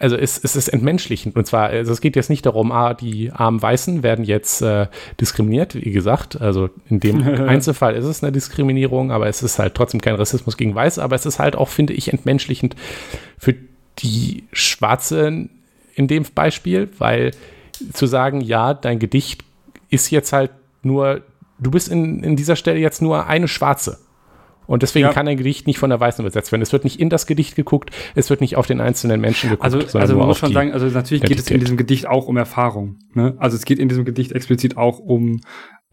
also es, es ist entmenschlichend. Und zwar, also es geht jetzt nicht darum, ah, die armen Weißen werden jetzt äh, diskriminiert, wie gesagt. Also in dem Einzelfall ist es eine Diskriminierung, aber es ist halt trotzdem kein Rassismus gegen Weiße. Aber es ist halt auch, finde ich, entmenschlichend für die Schwarzen in dem Beispiel, weil zu sagen, ja, dein Gedicht ist jetzt halt nur, du bist in, in dieser Stelle jetzt nur eine Schwarze. Und deswegen ja. kann ein Gedicht nicht von der Weißen übersetzt werden. Es wird nicht in das Gedicht geguckt, es wird nicht auf den einzelnen Menschen geguckt. Also, also man muss schon sagen, also natürlich geht es in diesem Gedicht auch um Erfahrung. Ne? Also es geht in diesem Gedicht explizit auch um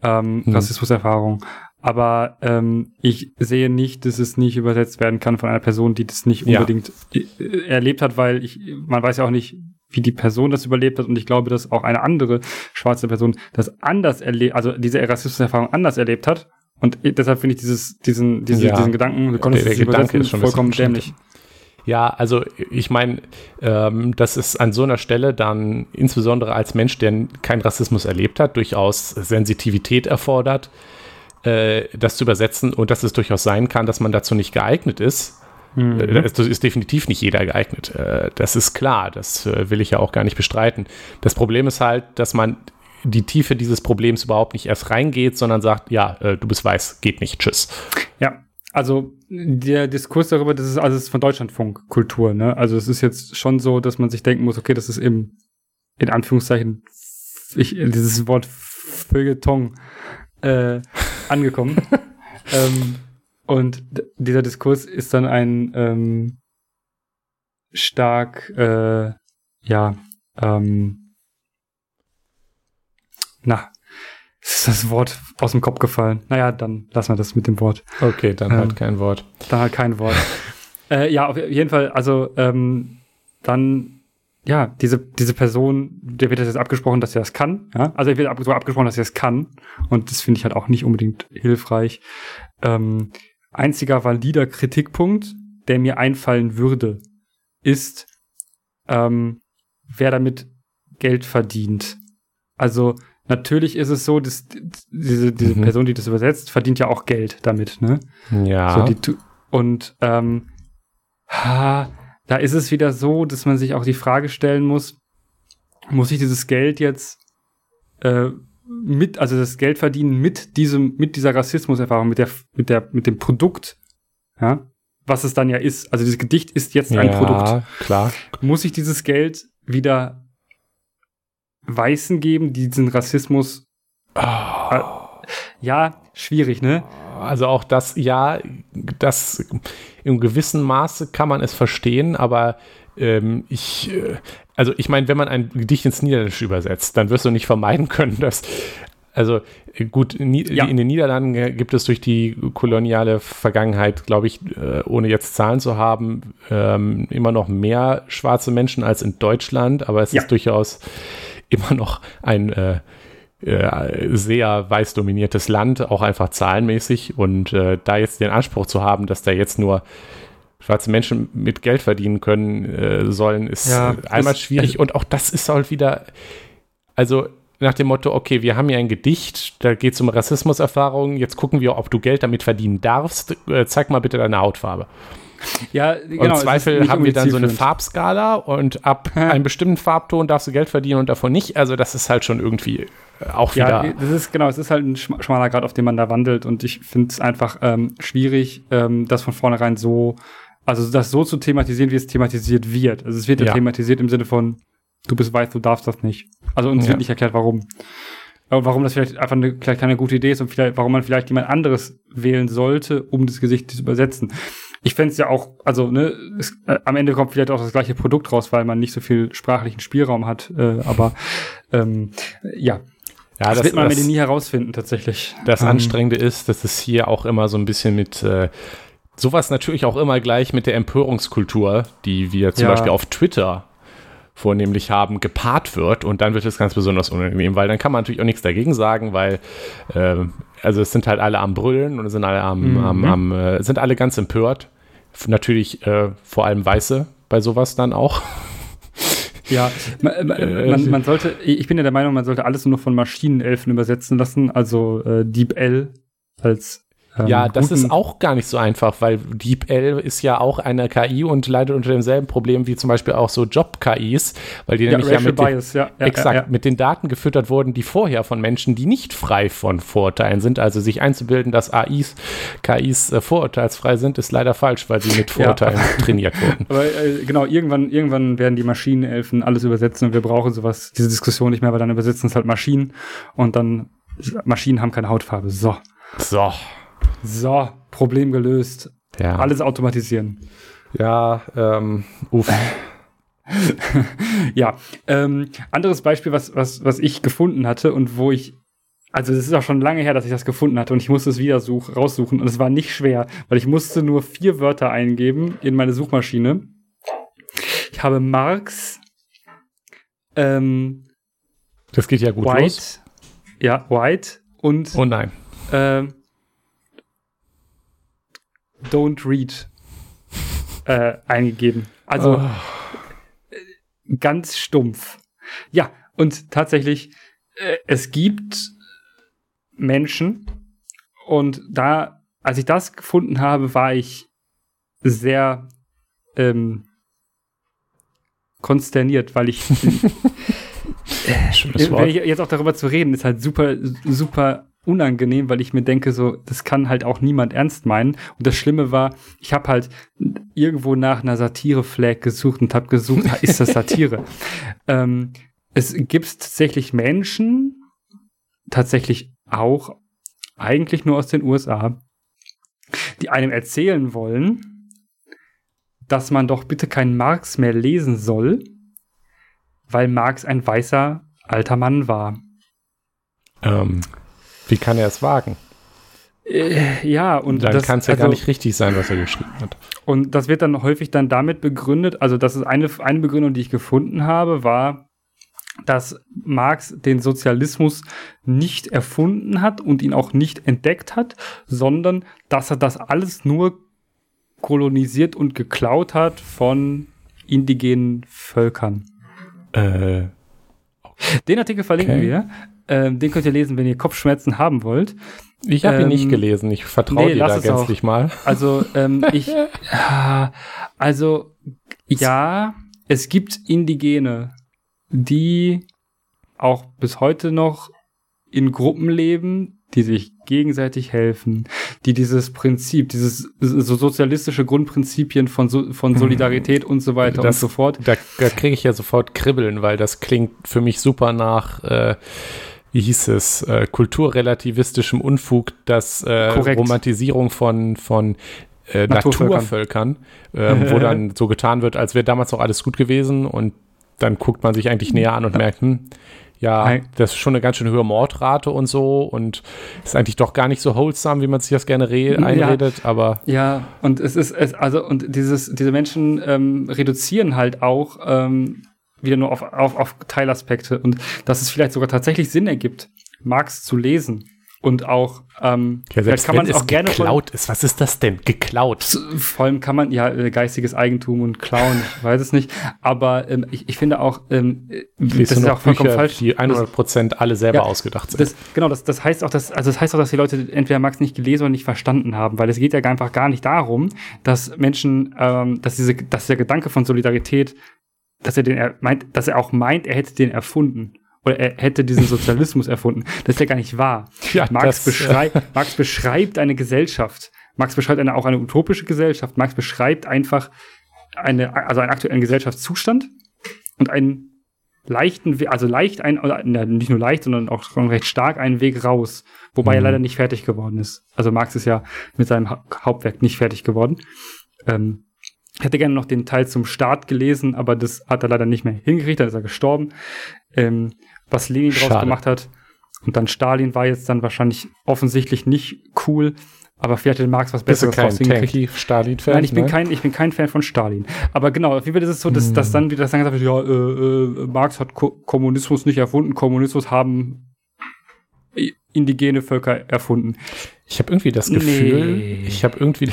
ähm, hm. Rassismuserfahrung. Aber ähm, ich sehe nicht, dass es nicht übersetzt werden kann von einer Person, die das nicht unbedingt ja. Äh, erlebt hat, weil ich, man weiß ja auch nicht, wie die Person das überlebt hat. Und ich glaube, dass auch eine andere schwarze Person das anders erlebt, also diese Rassismuserfahrung anders erlebt hat und deshalb finde ich dieses, diesen, diesen, ja, diesen Gedanken, du konntest der, der Gedanke ist schon vollkommen dämlich. Ja, also ich meine, ähm, das ist an so einer Stelle dann insbesondere als Mensch, der keinen Rassismus erlebt hat, durchaus Sensitivität erfordert, äh, das zu übersetzen und dass es durchaus sein kann, dass man dazu nicht geeignet ist. Mhm. Äh, das ist definitiv nicht jeder geeignet. Äh, das ist klar, das äh, will ich ja auch gar nicht bestreiten. Das Problem ist halt, dass man die Tiefe dieses Problems überhaupt nicht erst reingeht, sondern sagt, ja, äh, du bist weiß, geht nicht, tschüss. Ja, also der Diskurs darüber, das ist alles von Deutschlandfunk Kultur, ne? Also es ist jetzt schon so, dass man sich denken muss, okay, das ist im, in Anführungszeichen, ich, dieses Wort Feuilleton äh, angekommen. ähm, und dieser Diskurs ist dann ein ähm, stark, äh, ja, ähm, na, ist das Wort aus dem Kopf gefallen. Naja, dann lassen wir das mit dem Wort. Okay, dann halt ähm, halt kein Wort. Dann halt kein Wort. äh, ja, auf jeden Fall, also ähm, dann, ja, diese, diese Person, der wird jetzt abgesprochen, dass er das kann. Ja? Also er wird ab, so abgesprochen, dass er es kann. Und das finde ich halt auch nicht unbedingt hilfreich. Ähm, einziger valider Kritikpunkt, der mir einfallen würde, ist, ähm, wer damit Geld verdient. Also Natürlich ist es so, dass diese, diese mhm. Person, die das übersetzt, verdient ja auch Geld damit, ne? Ja. So und ähm, ha, da ist es wieder so, dass man sich auch die Frage stellen muss, muss ich dieses Geld jetzt äh, mit, also das Geld verdienen mit diesem, mit dieser Rassismuserfahrung, mit der, mit der, mit dem Produkt, ja, was es dann ja ist. Also dieses Gedicht ist jetzt ein ja, Produkt. klar. Muss ich dieses Geld wieder Weißen geben, die diesen Rassismus. Oh. ja, schwierig, ne? also auch das, ja, das im gewissen Maße kann man es verstehen, aber ähm, ich, äh, also ich meine, wenn man ein Gedicht ins Niederländische übersetzt, dann wirst du nicht vermeiden können, dass also äh, gut, ja. in den Niederlanden gibt es durch die koloniale Vergangenheit, glaube ich, äh, ohne jetzt Zahlen zu haben, ähm, immer noch mehr schwarze Menschen als in Deutschland, aber es ja. ist durchaus immer noch ein äh, äh, sehr weiß dominiertes Land, auch einfach zahlenmäßig. Und äh, da jetzt den Anspruch zu haben, dass da jetzt nur schwarze Menschen mit Geld verdienen können äh, sollen, ist ja, einmal schwierig. Und auch das ist halt wieder, also nach dem Motto, okay, wir haben hier ein Gedicht, da geht es um Rassismuserfahrungen, jetzt gucken wir, ob du Geld damit verdienen darfst. Äh, zeig mal bitte deine Hautfarbe. Ja, genau. Im Zweifel haben wir dann so eine Farbskala und ab einem bestimmten Farbton darfst du Geld verdienen und davon nicht. Also das ist halt schon irgendwie äh, auch wieder. Ja, das ist genau, es ist halt ein schmaler Grad, auf dem man da wandelt und ich finde es einfach ähm, schwierig, ähm, das von vornherein so, also das so zu thematisieren, wie es thematisiert wird. Also es wird ja, ja thematisiert im Sinne von, du bist weiß, du darfst das nicht. Also uns ja. wird nicht erklärt, warum. Warum das vielleicht einfach eine, vielleicht keine gute Idee ist und vielleicht, warum man vielleicht jemand anderes wählen sollte, um das Gesicht zu übersetzen. Ich fände es ja auch, also ne, es, äh, am Ende kommt vielleicht auch das gleiche Produkt raus, weil man nicht so viel sprachlichen Spielraum hat. Äh, aber ähm, ja, ja, das, das wird man das, nie herausfinden, tatsächlich. Das ähm, Anstrengende ist, dass es hier auch immer so ein bisschen mit äh, sowas natürlich auch immer gleich mit der Empörungskultur, die wir zum ja. Beispiel auf Twitter vornehmlich haben, gepaart wird und dann wird es ganz besonders unangenehm, weil dann kann man natürlich auch nichts dagegen sagen, weil äh, also es sind halt alle am Brüllen und sind alle am, mhm. am, am äh, sind alle ganz empört. Natürlich äh, vor allem Weiße bei sowas dann auch. Ja, man, man, man, sollte, ich bin ja der Meinung, man sollte alles nur von Maschinenelfen übersetzen lassen, also äh, Deep L als ähm, ja, das ist auch gar nicht so einfach, weil DeepL ist ja auch eine KI und leidet unter demselben Problem wie zum Beispiel auch so Job-KIs, weil die ja, nämlich ja mit, Bias, den, ja, ja, exakt, mit den Daten gefüttert wurden, die vorher von Menschen, die nicht frei von Vorurteilen sind, also sich einzubilden, dass AIs, KIs äh, vorurteilsfrei sind, ist leider falsch, weil sie mit Vorurteilen trainiert wurden. Aber äh, genau, irgendwann, irgendwann werden die Maschinenelfen alles übersetzen und wir brauchen sowas, diese Diskussion nicht mehr, weil dann übersetzen es halt Maschinen und dann Maschinen haben keine Hautfarbe. So. So. So, Problem gelöst. Ja. Alles automatisieren. Ja, ähm, uff. ja, ähm, anderes Beispiel, was, was, was ich gefunden hatte und wo ich, also es ist auch schon lange her, dass ich das gefunden hatte und ich musste es wieder such, raussuchen und es war nicht schwer, weil ich musste nur vier Wörter eingeben in meine Suchmaschine. Ich habe Marx, ähm, das geht ja gut White, los. Ja, White und Oh nein. Ähm, Don't Read äh, eingegeben. Also oh. ganz stumpf. Ja, und tatsächlich, äh, es gibt Menschen und da, als ich das gefunden habe, war ich sehr ähm, konsterniert, weil ich äh, jetzt auch darüber zu reden, ist halt super, super unangenehm, weil ich mir denke, so, das kann halt auch niemand ernst meinen. Und das Schlimme war, ich habe halt irgendwo nach einer Satire-Flag gesucht und habe gesucht, ist das Satire? ähm, es gibt tatsächlich Menschen, tatsächlich auch eigentlich nur aus den USA, die einem erzählen wollen, dass man doch bitte keinen Marx mehr lesen soll, weil Marx ein weißer alter Mann war. Ähm, wie kann er es wagen? Äh, ja, und dann kann es ja also, gar nicht richtig sein, was er geschrieben hat. Und das wird dann häufig dann damit begründet, also das ist eine, eine Begründung, die ich gefunden habe, war, dass Marx den Sozialismus nicht erfunden hat und ihn auch nicht entdeckt hat, sondern dass er das alles nur kolonisiert und geklaut hat von indigenen Völkern. Äh, okay. Den Artikel verlinken wir. Ähm, den könnt ihr lesen, wenn ihr Kopfschmerzen haben wollt. Ich habe ähm, ihn nicht ähm, gelesen. Ich vertraue nee, dir da gänzlich auch. mal. Also, ähm, ich, äh, also, ja, es gibt Indigene, die auch bis heute noch in Gruppen leben, die sich gegenseitig helfen, die dieses Prinzip, dieses so sozialistische Grundprinzipien von, so, von mhm. Solidarität und so weiter das, und so fort. Da, da kriege ich ja sofort Kribbeln, weil das klingt für mich super nach äh, wie hieß es, äh, kulturrelativistischem Unfug, dass äh, Romantisierung von, von äh, Naturvölkern, äh, wo dann so getan wird, als wäre damals auch alles gut gewesen und dann guckt man sich eigentlich näher an und merkt, hm, ja, das ist schon eine ganz schön hohe Mordrate und so und ist eigentlich doch gar nicht so wholesome, wie man sich das gerne einredet, ja, aber. Ja, und es ist, es, also, und dieses, diese Menschen ähm, reduzieren halt auch ähm, wieder nur auf, auf, auf Teilaspekte und dass es vielleicht sogar tatsächlich Sinn ergibt, Marx zu lesen und auch ähm, ja, selbst kann man es auch gerne geklaut ist. Was ist das denn? Geklaut. Vor allem kann man ja äh, geistiges Eigentum und klauen, ich weiß es nicht. Aber ähm, ich, ich finde auch, ähm, das ist auch vollkommen Bücher, falsch. Die 100 Prozent alle selber ja, ausgedacht sind. Das, genau, das, das heißt auch, dass also das heißt auch, dass die Leute entweder Max nicht gelesen oder nicht verstanden haben, weil es geht ja einfach gar nicht darum, dass Menschen, ähm, dass diese, dass der Gedanke von Solidarität, dass er den er meint, dass er auch meint, er hätte den erfunden oder er hätte diesen Sozialismus erfunden. Das ist ja gar nicht wahr. Ja, Marx, das, beschrei ja. Marx beschreibt eine Gesellschaft. Marx beschreibt eine, auch eine utopische Gesellschaft. Marx beschreibt einfach eine, also einen aktuellen Gesellschaftszustand und einen leichten, also leicht ein, nicht nur leicht, sondern auch schon recht stark einen Weg raus, wobei mhm. er leider nicht fertig geworden ist. Also Marx ist ja mit seinem Hauptwerk nicht fertig geworden. Ähm, hätte gerne noch den Teil zum Staat gelesen, aber das hat er leider nicht mehr hingekriegt, dann ist er gestorben. Ähm, was Lenin Schade. draus gemacht hat. Und dann Stalin war jetzt dann wahrscheinlich offensichtlich nicht cool, aber vielleicht hat Marx was Besseres kein Tanky Stalin-Fan? Nein, ich bin, ne? kein, ich bin kein Fan von Stalin. Aber genau, auf jeden Fall ist es so, dass, hm. dass dann wieder gesagt wird, ja, äh, äh, Marx hat Ko Kommunismus nicht erfunden, Kommunismus haben indigene Völker erfunden. Ich habe irgendwie das Gefühl, nee. ich habe irgendwie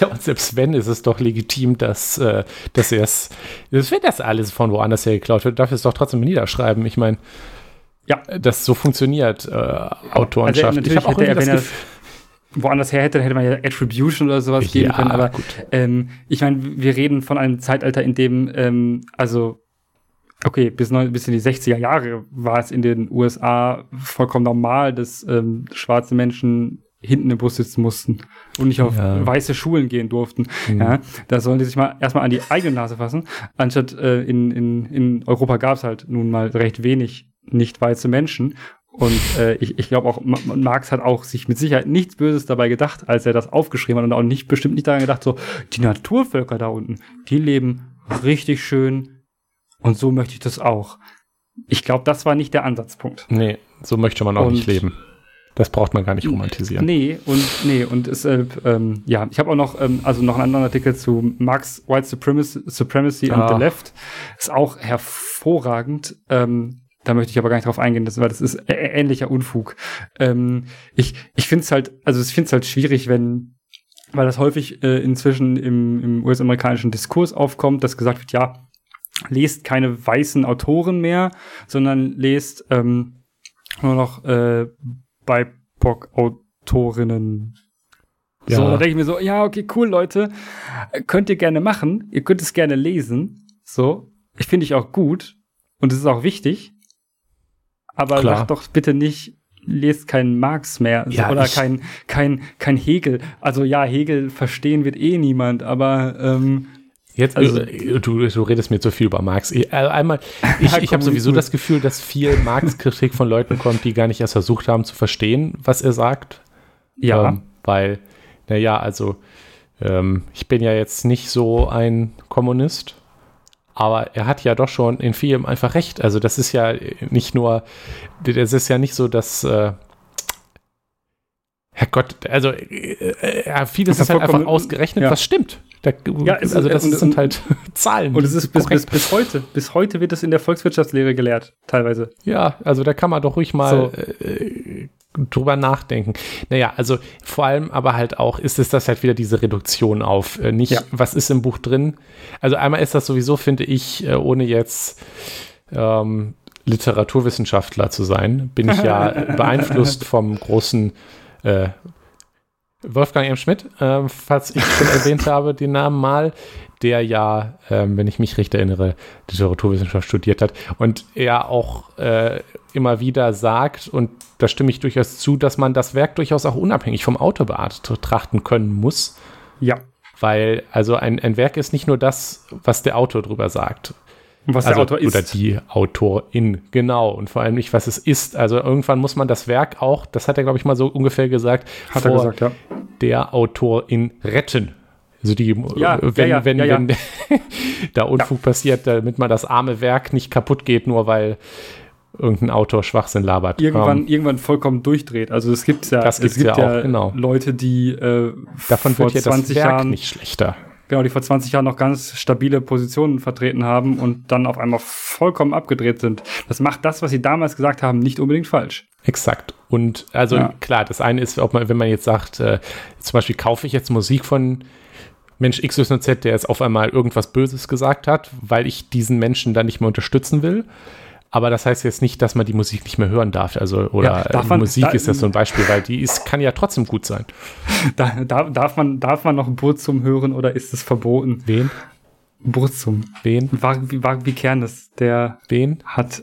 Ja, und selbst wenn, ist es doch legitim, dass, äh, dass er es, wenn das alles von woanders her geklaut wird, darf es doch trotzdem niederschreiben. Ich meine, ja, das so funktioniert äh, Autorenschaft. Also ich habe auch er, das Gefühl, woanders her hätte, hätte man ja Attribution oder sowas geben ja, können. Aber ähm, ich meine, wir reden von einem Zeitalter, in dem, ähm, also okay, bis, neun, bis in die 60er Jahre war es in den USA vollkommen normal, dass ähm, schwarze Menschen hinten im Bus sitzen mussten und nicht auf ja. weiße Schulen gehen durften. Mhm. Ja, da sollen die sich mal erstmal an die eigene Nase fassen. Anstatt äh, in, in, in Europa gab es halt nun mal recht wenig nicht weiße Menschen. Und äh, ich, ich glaube auch, Marx hat auch sich mit Sicherheit nichts Böses dabei gedacht, als er das aufgeschrieben hat und auch nicht bestimmt nicht daran gedacht, so, die Naturvölker da unten, die leben richtig schön und so möchte ich das auch. Ich glaube, das war nicht der Ansatzpunkt. Nee, so möchte man auch und, nicht leben. Das braucht man gar nicht romantisieren. Nee, und nee, und deshalb, ähm, ja, ich habe auch noch, ähm, also noch einen anderen Artikel zu Marx White Supremacy, Supremacy ah. and the Left. Ist auch hervorragend. Ähm, da möchte ich aber gar nicht drauf eingehen, das, weil das ist ähnlicher Unfug. Ähm, ich ich finde es halt, also ich finde es halt schwierig, wenn, weil das häufig äh, inzwischen im, im US-amerikanischen Diskurs aufkommt, dass gesagt wird, ja, lest keine weißen Autoren mehr, sondern lest ähm, nur noch äh, BIPOC-Autorinnen. Ja. So, da denke ich mir so, ja, okay, cool, Leute. Könnt ihr gerne machen. Ihr könnt es gerne lesen. So. Ich finde ich auch gut. Und es ist auch wichtig. Aber Klar. sagt doch bitte nicht, lest keinen Marx mehr ja, oder kein, kein, kein Hegel. Also ja, Hegel verstehen wird eh niemand, aber ähm, Jetzt, also, äh, du, du redest mir zu viel über Marx. Äh, einmal, ich, ich habe sowieso das Gefühl, dass viel Marx-Kritik von Leuten kommt, die gar nicht erst versucht haben zu verstehen, was er sagt. Ja. Ähm, weil, naja, also ähm, ich bin ja jetzt nicht so ein Kommunist, aber er hat ja doch schon in vielem einfach recht. Also das ist ja nicht nur, das ist ja nicht so, dass äh, Herrgott, also äh, äh, vieles ist halt einfach ausgerechnet, ja. was stimmt. Da, ja, es, also das und, sind halt Zahlen. Und es ist bis, bis, bis, heute, bis heute wird es in der Volkswirtschaftslehre gelehrt, teilweise. Ja, also da kann man doch ruhig mal so. äh, drüber nachdenken. Naja, also vor allem aber halt auch, ist es das halt wieder diese Reduktion auf äh, nicht, ja. was ist im Buch drin. Also einmal ist das sowieso, finde ich, äh, ohne jetzt ähm, Literaturwissenschaftler zu sein, bin ich ja beeinflusst vom großen äh, Wolfgang M. Schmidt, äh, falls ich schon erwähnt habe, den Namen mal, der ja, äh, wenn ich mich recht erinnere, Literaturwissenschaft studiert hat und er auch äh, immer wieder sagt, und da stimme ich durchaus zu, dass man das Werk durchaus auch unabhängig vom Autor betrachten können muss. Ja. Weil, also ein, ein Werk ist nicht nur das, was der Autor drüber sagt. Und was also, der Autor ist. Oder die Autorin, genau. Und vor allem nicht, was es ist. Also irgendwann muss man das Werk auch, das hat er, glaube ich, mal so ungefähr gesagt, Hat er gesagt, ja. der Autorin retten. Also die, Ja, äh, wenn, ja, wenn, wenn da Unfug passiert, damit man das arme Werk nicht kaputt geht, nur weil irgendein Autor Schwachsinn labert. Irgendwann, Ähm, irgendwann vollkommen durchdreht. Also es gibt ja, Das es gibt ja auch, genau. Leute, die äh, davon vor wird ja das 20 Werk Jahren, nicht schlechter. Genau, die vor 20 Jahren noch ganz stabile Positionen vertreten haben und dann auf einmal vollkommen abgedreht sind. Das macht das, was sie damals gesagt haben, nicht unbedingt falsch. Exakt. Und also Ja. klar, das eine ist, ob man, wenn man jetzt sagt, äh, zum Beispiel kaufe ich jetzt Musik von Mensch XYZ, der jetzt auf einmal irgendwas Böses gesagt hat, weil ich diesen Menschen dann nicht mehr unterstützen will. Aber das heißt jetzt nicht, dass man die Musik nicht mehr hören darf. Also, oder Ja, man- Musik da- ist das so ein Beispiel, weil die ist, kann ja trotzdem gut sein. Da, da, darf, man, darf man noch Burzum hören oder ist es verboten? Wen? Burzum. Wen? Wagwi Wagwi Kernes, der Wen? hat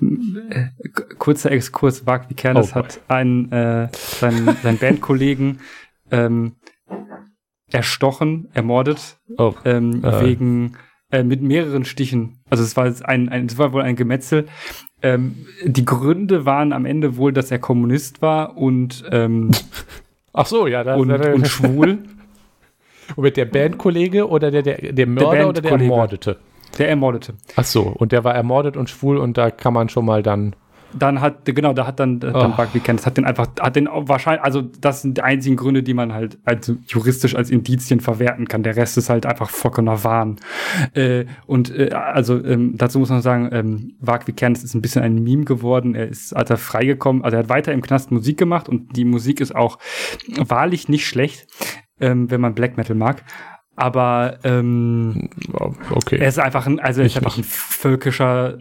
äh, kurzer Exkurs, Wagwi Kernes Oh hat einen äh, seinen, seinen Bandkollegen ähm, erstochen, ermordet, Oh, ähm, Äh. wegen äh, mit mehreren Stichen. Also es war ein, ein es war wohl ein Gemetzel. Ähm, die Gründe waren am Ende wohl, dass er Kommunist war und ähm, ach so, ja. Da, und, da, da, und schwul. mit der Bandkollege oder der, der, der Mörder oder der. Ermordete? Der ermordete. Ach so, und der war ermordet und schwul und da kann man schon mal dann. Dann hat, genau, da hat dann, äh, dann Oh. Buckley Kent, hat den einfach, hat den wahrscheinlich, also das sind die einzigen Gründe, die man halt also juristisch als Indizien verwerten kann. Der Rest ist halt einfach vollkommener Wahn. Äh, und äh, also ähm, dazu muss man sagen, ähm, Wagwi Kent ist ein bisschen ein Meme geworden. Er ist, als er freigekommen, also er hat weiter im Knast Musik gemacht und die Musik ist auch wahrlich nicht schlecht, ähm, wenn man Black Metal mag. Aber ähm, Okay. er ist einfach ein, also er ist Ich einfach ein völkischer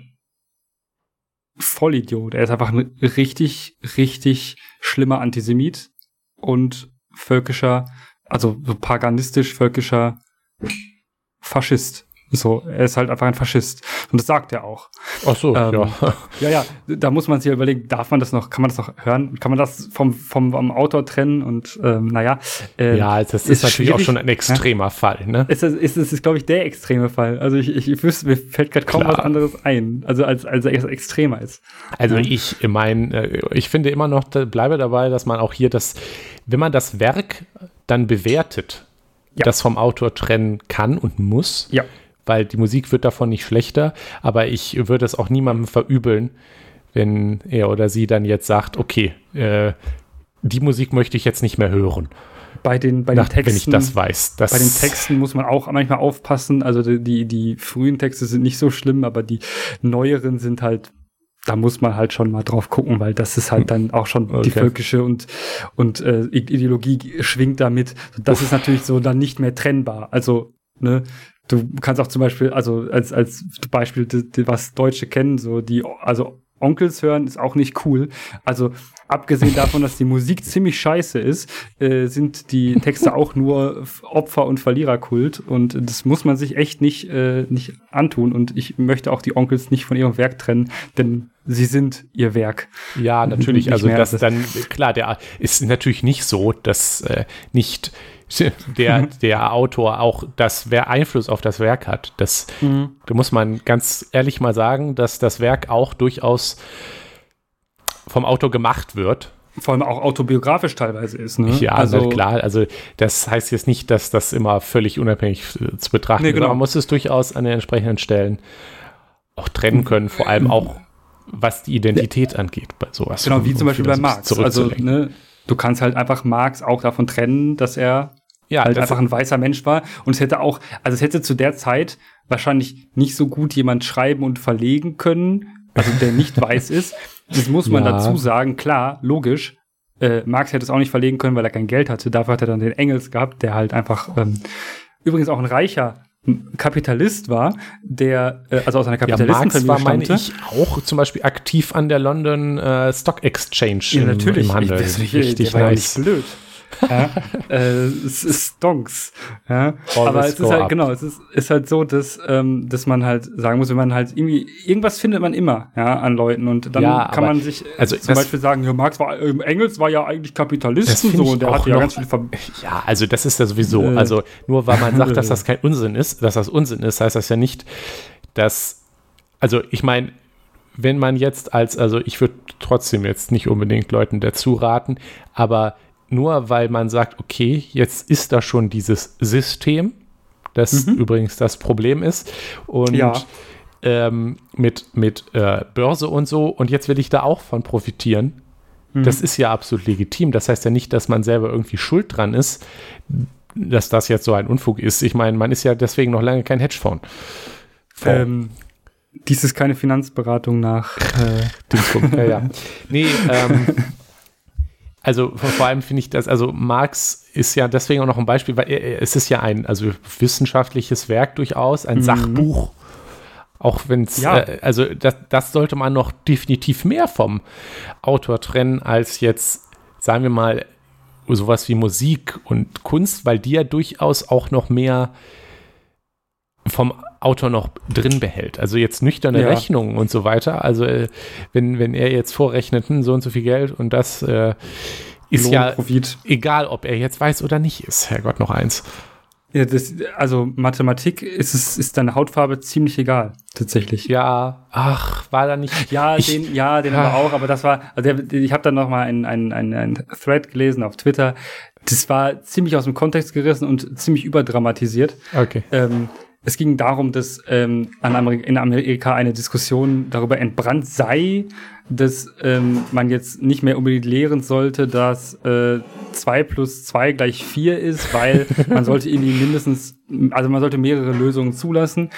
Vollidiot. Er ist einfach ein richtig, richtig schlimmer Antisemit und völkischer, also so paganistisch völkischer Faschist. So, er ist halt einfach ein Faschist. Und das sagt er auch. Ach so, Ähm, ja. Ja, ja, da muss man sich überlegen, darf man das noch, kann man das noch hören? Kann man das vom, vom, vom Autor trennen? Und ähm, naja. äh, Ja, das ist, ist natürlich auch schon ein extremer Fall, ne? es ist, es ist, ist glaube ich, der extreme Fall. Also ich, ich, ich wüsste, mir fällt gerade kaum was anderes ein, also als, als er extremer ist. Also Ja. ich meine, ich finde immer noch, bleibe dabei, dass man auch hier das, wenn man das Werk dann bewertet, Ja. das vom Autor trennen kann und muss, Ja. Weil die Musik wird davon nicht schlechter, aber ich würde es auch niemandem verübeln, wenn er oder sie dann jetzt sagt, okay, äh, die Musik möchte ich jetzt nicht mehr hören, Bei den, bei nach, den wenn ich Texten, das weiß. Das, bei den Texten muss man auch manchmal aufpassen. Also die, die, die frühen Texte sind nicht so schlimm, aber die neueren sind halt, da muss man halt schon mal drauf gucken, weil das ist halt dann auch schon die Okay. völkische und, und äh, Ideologie schwingt damit. Das ist natürlich so dann nicht mehr trennbar. Also, ne, du kannst auch zum Beispiel, also als, als Beispiel, was Deutsche kennen, so die, also Onkels hören ist auch nicht cool. Also abgesehen davon, dass die Musik ziemlich scheiße ist, äh, sind die Texte auch nur Opfer- und Verliererkult und das muss man sich echt nicht, äh, nicht antun und ich möchte auch die Onkels nicht von ihrem Werk trennen, denn sie sind ihr Werk. Ja, natürlich. Also das dann, klar, der ist natürlich nicht so, dass äh, nicht der, der Autor auch das Wer Einfluss auf das Werk hat. Das, da muss man ganz ehrlich mal sagen, dass das Werk auch durchaus vom Autor gemacht wird. Vor allem auch autobiografisch teilweise ist, ne? Ja, also klar. Also das heißt jetzt nicht, dass das immer völlig unabhängig äh, zu betrachten Nee, ist. genau. aber Man muss es durchaus an den entsprechenden Stellen auch trennen können, vor allem auch was die Identität angeht bei sowas. Genau, wie um zum Beispiel bei Marx. Also, ne, du kannst halt einfach Marx auch davon trennen, dass er ja, halt einfach ein weißer Mensch war. Und es hätte auch, also es hätte zu der Zeit wahrscheinlich nicht so gut jemand schreiben und verlegen können, also der nicht weiß ist. Das muss man Ja. dazu sagen, klar, logisch. Äh, Marx hätte es auch nicht verlegen können, weil er kein Geld hatte. Dafür hat er dann den Engels gehabt, der halt einfach ähm, übrigens auch ein reicher Kapitalist war, der äh, also aus einer Ja, Marx Kapitalistenfamilie war, meine stammte. ich, auch zum Beispiel aktiv an der London äh, Stock Exchange Ja, im, natürlich. im Handel. Ich, das, ich, Richtig der war ja nice. nicht blöd. Ja, äh, es ist Stonks. Ja. Aber es ist halt, up. genau, es ist, ist halt so, dass, ähm, dass man halt sagen muss, wenn man halt irgendwie, irgendwas findet man immer, ja, an Leuten und dann Ja, kann man sich äh, also zum Beispiel sagen, ja, Marx war, ähm, Engels war ja eigentlich Das Kapitalisten find so und der hatte ja ganz viel Ver Ja, also das ist ja sowieso. Äh. Also nur weil man sagt, dass das kein Unsinn ist, dass das Unsinn ist, heißt das ja nicht, dass, also ich meine, wenn man jetzt als, also ich würde trotzdem jetzt nicht unbedingt Leuten dazu raten, aber nur weil man sagt, okay, jetzt ist da schon dieses System, das mhm. übrigens das Problem ist, und ja. ähm, mit, mit äh, Börse und so, und jetzt will ich da auch von profitieren. Mhm. Das ist ja absolut legitim. Das heißt ja nicht, dass man selber irgendwie schuld dran ist, dass das jetzt so ein Unfug ist. Ich meine, man ist ja deswegen noch lange kein Hedgefonds. Ähm, dies ist keine Finanzberatung nach äh, ja, ja. Nee, ähm, also vor allem finde ich das, also Marx ist ja deswegen auch noch ein Beispiel, weil es ist ja ein also wissenschaftliches Werk durchaus, ein mhm. Sachbuch. Auch wenn es, ja. äh, also das, das sollte man noch definitiv mehr vom Autor trennen, als jetzt, sagen wir mal, sowas wie Musik und Kunst, weil die ja durchaus auch noch mehr vom Autor noch drin behält. Also jetzt nüchterne ja. Rechnungen und so weiter. Also äh, wenn, wenn er jetzt vorrechnet, hm, so und so viel Geld und das äh, ist Lohn, ja Profit. egal, ob er jetzt weiß oder nicht ist. Herrgott, noch eins. Ja, das, also Mathematik ist es ist deine Hautfarbe ziemlich egal, tatsächlich. Ja, ach, war da nicht. Ja, ich, den, ja, den aber auch, aber das war, also der, ich habe dann noch mal einen ein, ein, ein Thread gelesen auf Twitter. Das war ziemlich aus dem Kontext gerissen und ziemlich überdramatisiert. Okay. Ähm, es ging darum, dass ähm, an Amerika, in Amerika eine Diskussion darüber entbrannt sei, dass ähm, man jetzt nicht mehr unbedingt lehren sollte, dass äh, 2 plus 2 gleich 4 ist, weil man sollte irgendwie mindestens, also man sollte mehrere Lösungen zulassen,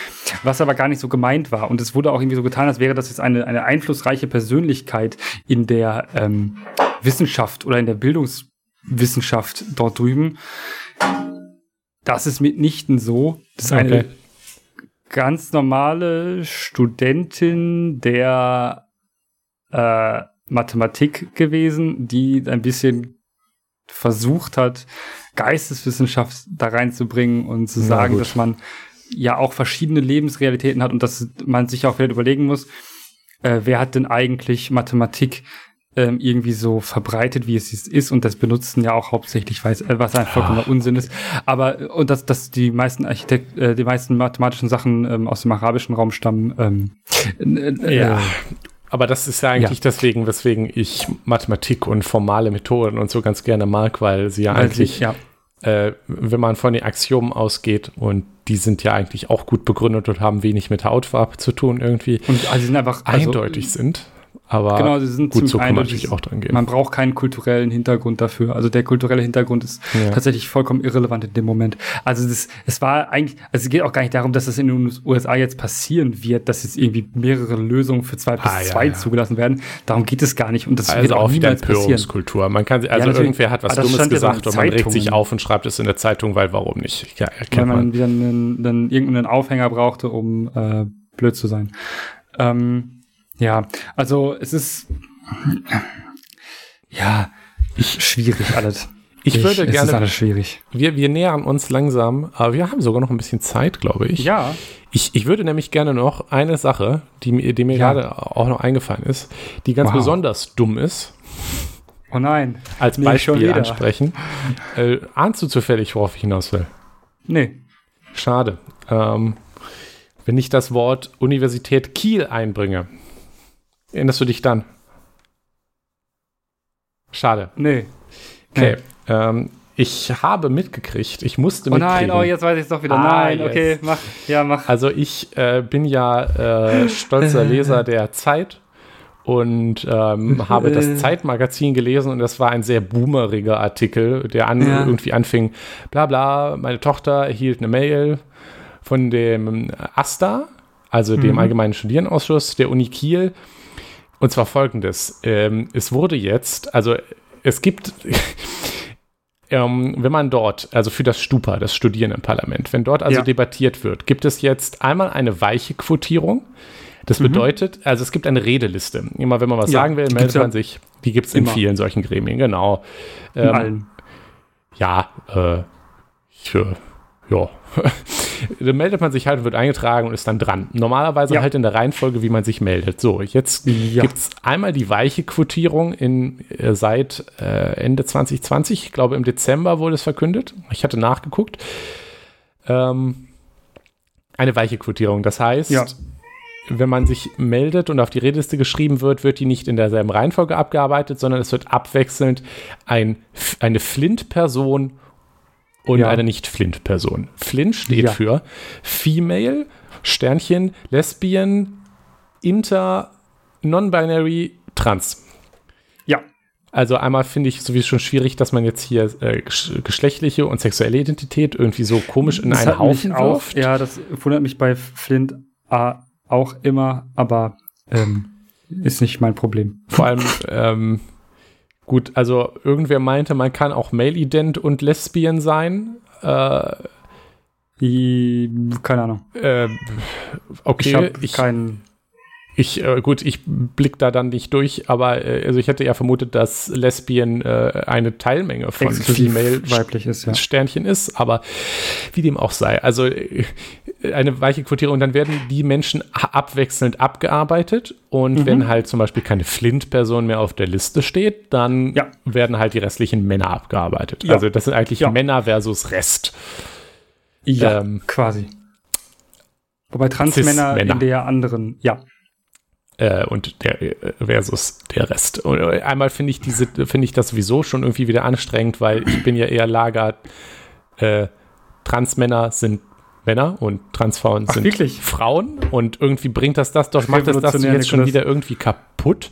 was aber gar nicht so gemeint war. Und es wurde auch irgendwie so getan, als wäre das jetzt eine, eine einflussreiche Persönlichkeit in der ähm, Wissenschaft oder in der Bildungswissenschaft dort drüben. Das ist mitnichten so. Das ist okay. eine ganz normale Studentin der äh, Mathematik gewesen, die ein bisschen versucht hat, Geisteswissenschaft da reinzubringen und zu sagen, dass man ja auch verschiedene Lebensrealitäten hat und dass man sich auch vielleicht überlegen muss, äh, wer hat denn eigentlich Mathematik ähm, irgendwie so verbreitet, wie es ist. Und das benutzen ja auch hauptsächlich, weiß, äh, was ein vollkommener Unsinn ist. Aber und dass, dass die meisten Architekt, äh, die meisten mathematischen Sachen ähm, aus dem arabischen Raum stammen. Ähm, äh, ja. Aber das ist ja eigentlich ja. deswegen, weswegen ich Mathematik und formale Methoden und so ganz gerne mag, weil sie ja weil eigentlich, sie, ja. Äh, wenn man von den Axiomen ausgeht und die sind ja eigentlich auch gut begründet und haben wenig mit Hautfarbe zu tun irgendwie. Und also sie sind einfach also, eindeutig sind. Aber genau, sie sind gut, so kann man natürlich auch dran gehen. Man braucht keinen kulturellen Hintergrund dafür. Also der kulturelle Hintergrund ist ja. tatsächlich vollkommen irrelevant in dem Moment. Also das, es war eigentlich, also es geht auch gar nicht darum, dass das in den USA jetzt passieren wird, dass jetzt irgendwie mehrere Lösungen für zwei ah, zwei ja, zugelassen werden. Darum geht es gar nicht. Und das also wird auch wieder Empörungskultur. Man kann, also irgendwer hat was Dummes gesagt und man regt sich auf und schreibt es in der Zeitung, weil warum nicht? Ja, weil man, man wieder einen, einen, irgendeinen Aufhänger brauchte, um äh, blöd zu sein. Ähm, ja, also es ist ja schwierig alles. Ich, ich würde gerne. Es ist alles schwierig. Wir, wir nähern uns langsam, aber wir haben sogar noch ein bisschen Zeit, glaube ich. Ja. Ich, ich würde nämlich gerne noch eine Sache, die, die mir ja. gerade auch noch eingefallen ist, die ganz wow. besonders dumm ist. Oh nein. Als nee, Beispiel ansprechen. Äh, ahnst du zufällig, worauf ich hinaus will? Nee. Schade. Ähm, wenn ich das Wort Universität Kiel einbringe, Erinnerst du dich dann? Schade. Nee. Okay. Nee. Ähm, ich habe mitgekriegt, ich musste oh mitkriegen. Oh nein, oh, jetzt weiß ich es doch wieder. Ah, nein, yes. okay, mach. Ja, mach. Also ich äh, bin ja äh, stolzer Leser der Zeit und ähm, habe das Zeitmagazin gelesen und das war ein sehr boomeriger Artikel, der an, ja. irgendwie anfing, bla bla, meine Tochter erhielt eine Mail von dem AStA, also dem mhm. Allgemeinen Studierenausschuss der Uni Kiel, und zwar folgendes. Ähm, es wurde jetzt, also es gibt, ähm, wenn man dort, also für das Stupa, das Studierendenparlament, wenn dort also ja. debattiert wird, gibt es jetzt einmal eine weiche Quotierung. Das mhm. bedeutet, also es gibt eine Redeliste. Immer wenn man was ja, sagen will, meldet man sich. Die gibt es in vielen solchen Gremien, genau. In ähm, allen. Ja, äh, ich, äh, ja, dann meldet man sich halt wird eingetragen und ist dann dran. Normalerweise ja. halt in der Reihenfolge, wie man sich meldet. So, jetzt ja. gibt es einmal die weiche Quotierung in, äh, seit äh, Ende 2020. Ich glaube, im Dezember wurde es verkündet. Ich hatte nachgeguckt. Ähm, Eine weiche Quotierung. Das heißt, Ja. wenn man sich meldet und auf die Redeliste geschrieben wird, wird die nicht in derselben Reihenfolge abgearbeitet, sondern es wird abwechselnd ein, eine Flint-Person und Ja. eine Nicht-Flint-Person. Flint steht Ja. für Female, Sternchen, Lesbian, Inter, Non-Binary, Trans. Ja. Also einmal finde ich sowieso schon schwierig, dass man jetzt hier äh, gesch- geschlechtliche und sexuelle Identität irgendwie so komisch in Das einen Haufen wirft. Ja, das wundert mich bei Flint äh, auch immer, aber ähm, ist nicht mein Problem. Vor allem, ähm, gut, also irgendwer meinte, man kann auch Male-Ident und Lesbian sein. Äh, I, keine Ahnung. äh, okay, ich habe keinen. ich, äh, gut, ich blick da dann nicht durch, aber äh, also ich hätte ja vermutet, dass Lesbian äh, eine Teilmenge von exklusiv Female weiblich ist, ja. Sternchen ist, aber wie dem auch sei. Also äh, eine weiche Quotierung, dann werden die Menschen abwechselnd abgearbeitet und Mhm. wenn halt zum Beispiel keine Flint-Person mehr auf der Liste steht, dann Ja. werden halt die restlichen Männer abgearbeitet. Ja. Also das sind eigentlich Ja. Männer versus Rest. Ja, Ähm, quasi. Wobei Transmänner in der anderen, ja. Äh, und der äh, versus der Rest. Und äh, einmal finde ich diese, finde ich das sowieso schon irgendwie wieder anstrengend, weil ich bin ja eher Lager, äh, Transmänner sind Männer und Transfrauen Ach, sind wirklich? Frauen und irgendwie bringt das das doch, macht das das jetzt schon wieder irgendwie kaputt.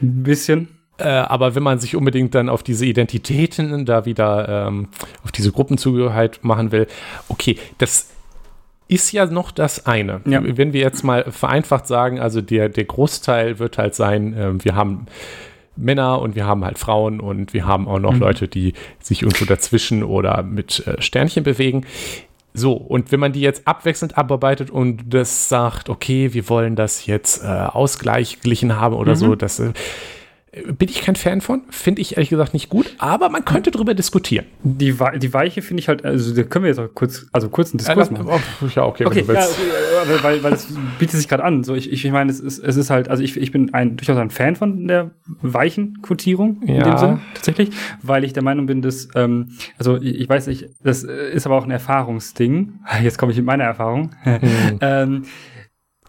Ein bisschen. Äh, aber wenn man sich unbedingt dann auf diese Identitäten da wieder ähm, auf diese Gruppenzugehörigkeit machen will, okay, das ist ja noch das eine. Ja. Wenn wir jetzt mal vereinfacht sagen, also der, der Großteil wird halt sein, ähm, wir haben Männer und wir haben halt Frauen und wir haben auch noch Mhm. Leute, die sich irgendwo dazwischen oder mit äh, Sternchen bewegen. So, und wenn man die jetzt abwechselnd abarbeitet und das sagt, okay, wir wollen das jetzt äh, ausgleichglichen haben oder Mhm. so, das äh, bin ich kein Fan von, finde ich ehrlich gesagt nicht gut, aber man könnte drüber diskutieren. Die, die Weiche finde ich halt, also da können wir jetzt auch kurz, also kurz einen Diskurs machen. oh, ja, okay, Okay, ja, okay, weil, weil es bietet sich gerade an. So, ich, ich, meine, es ist, es ist halt, also ich, ich bin ein, durchaus ein Fan von der weichen Quotierung in Ja. dem Sinn, tatsächlich, weil ich der Meinung bin, dass, ähm, also ich, ich weiß nicht, das äh, ist aber auch ein Erfahrungsding. Jetzt komme ich mit meiner Erfahrung. Hm. ähm,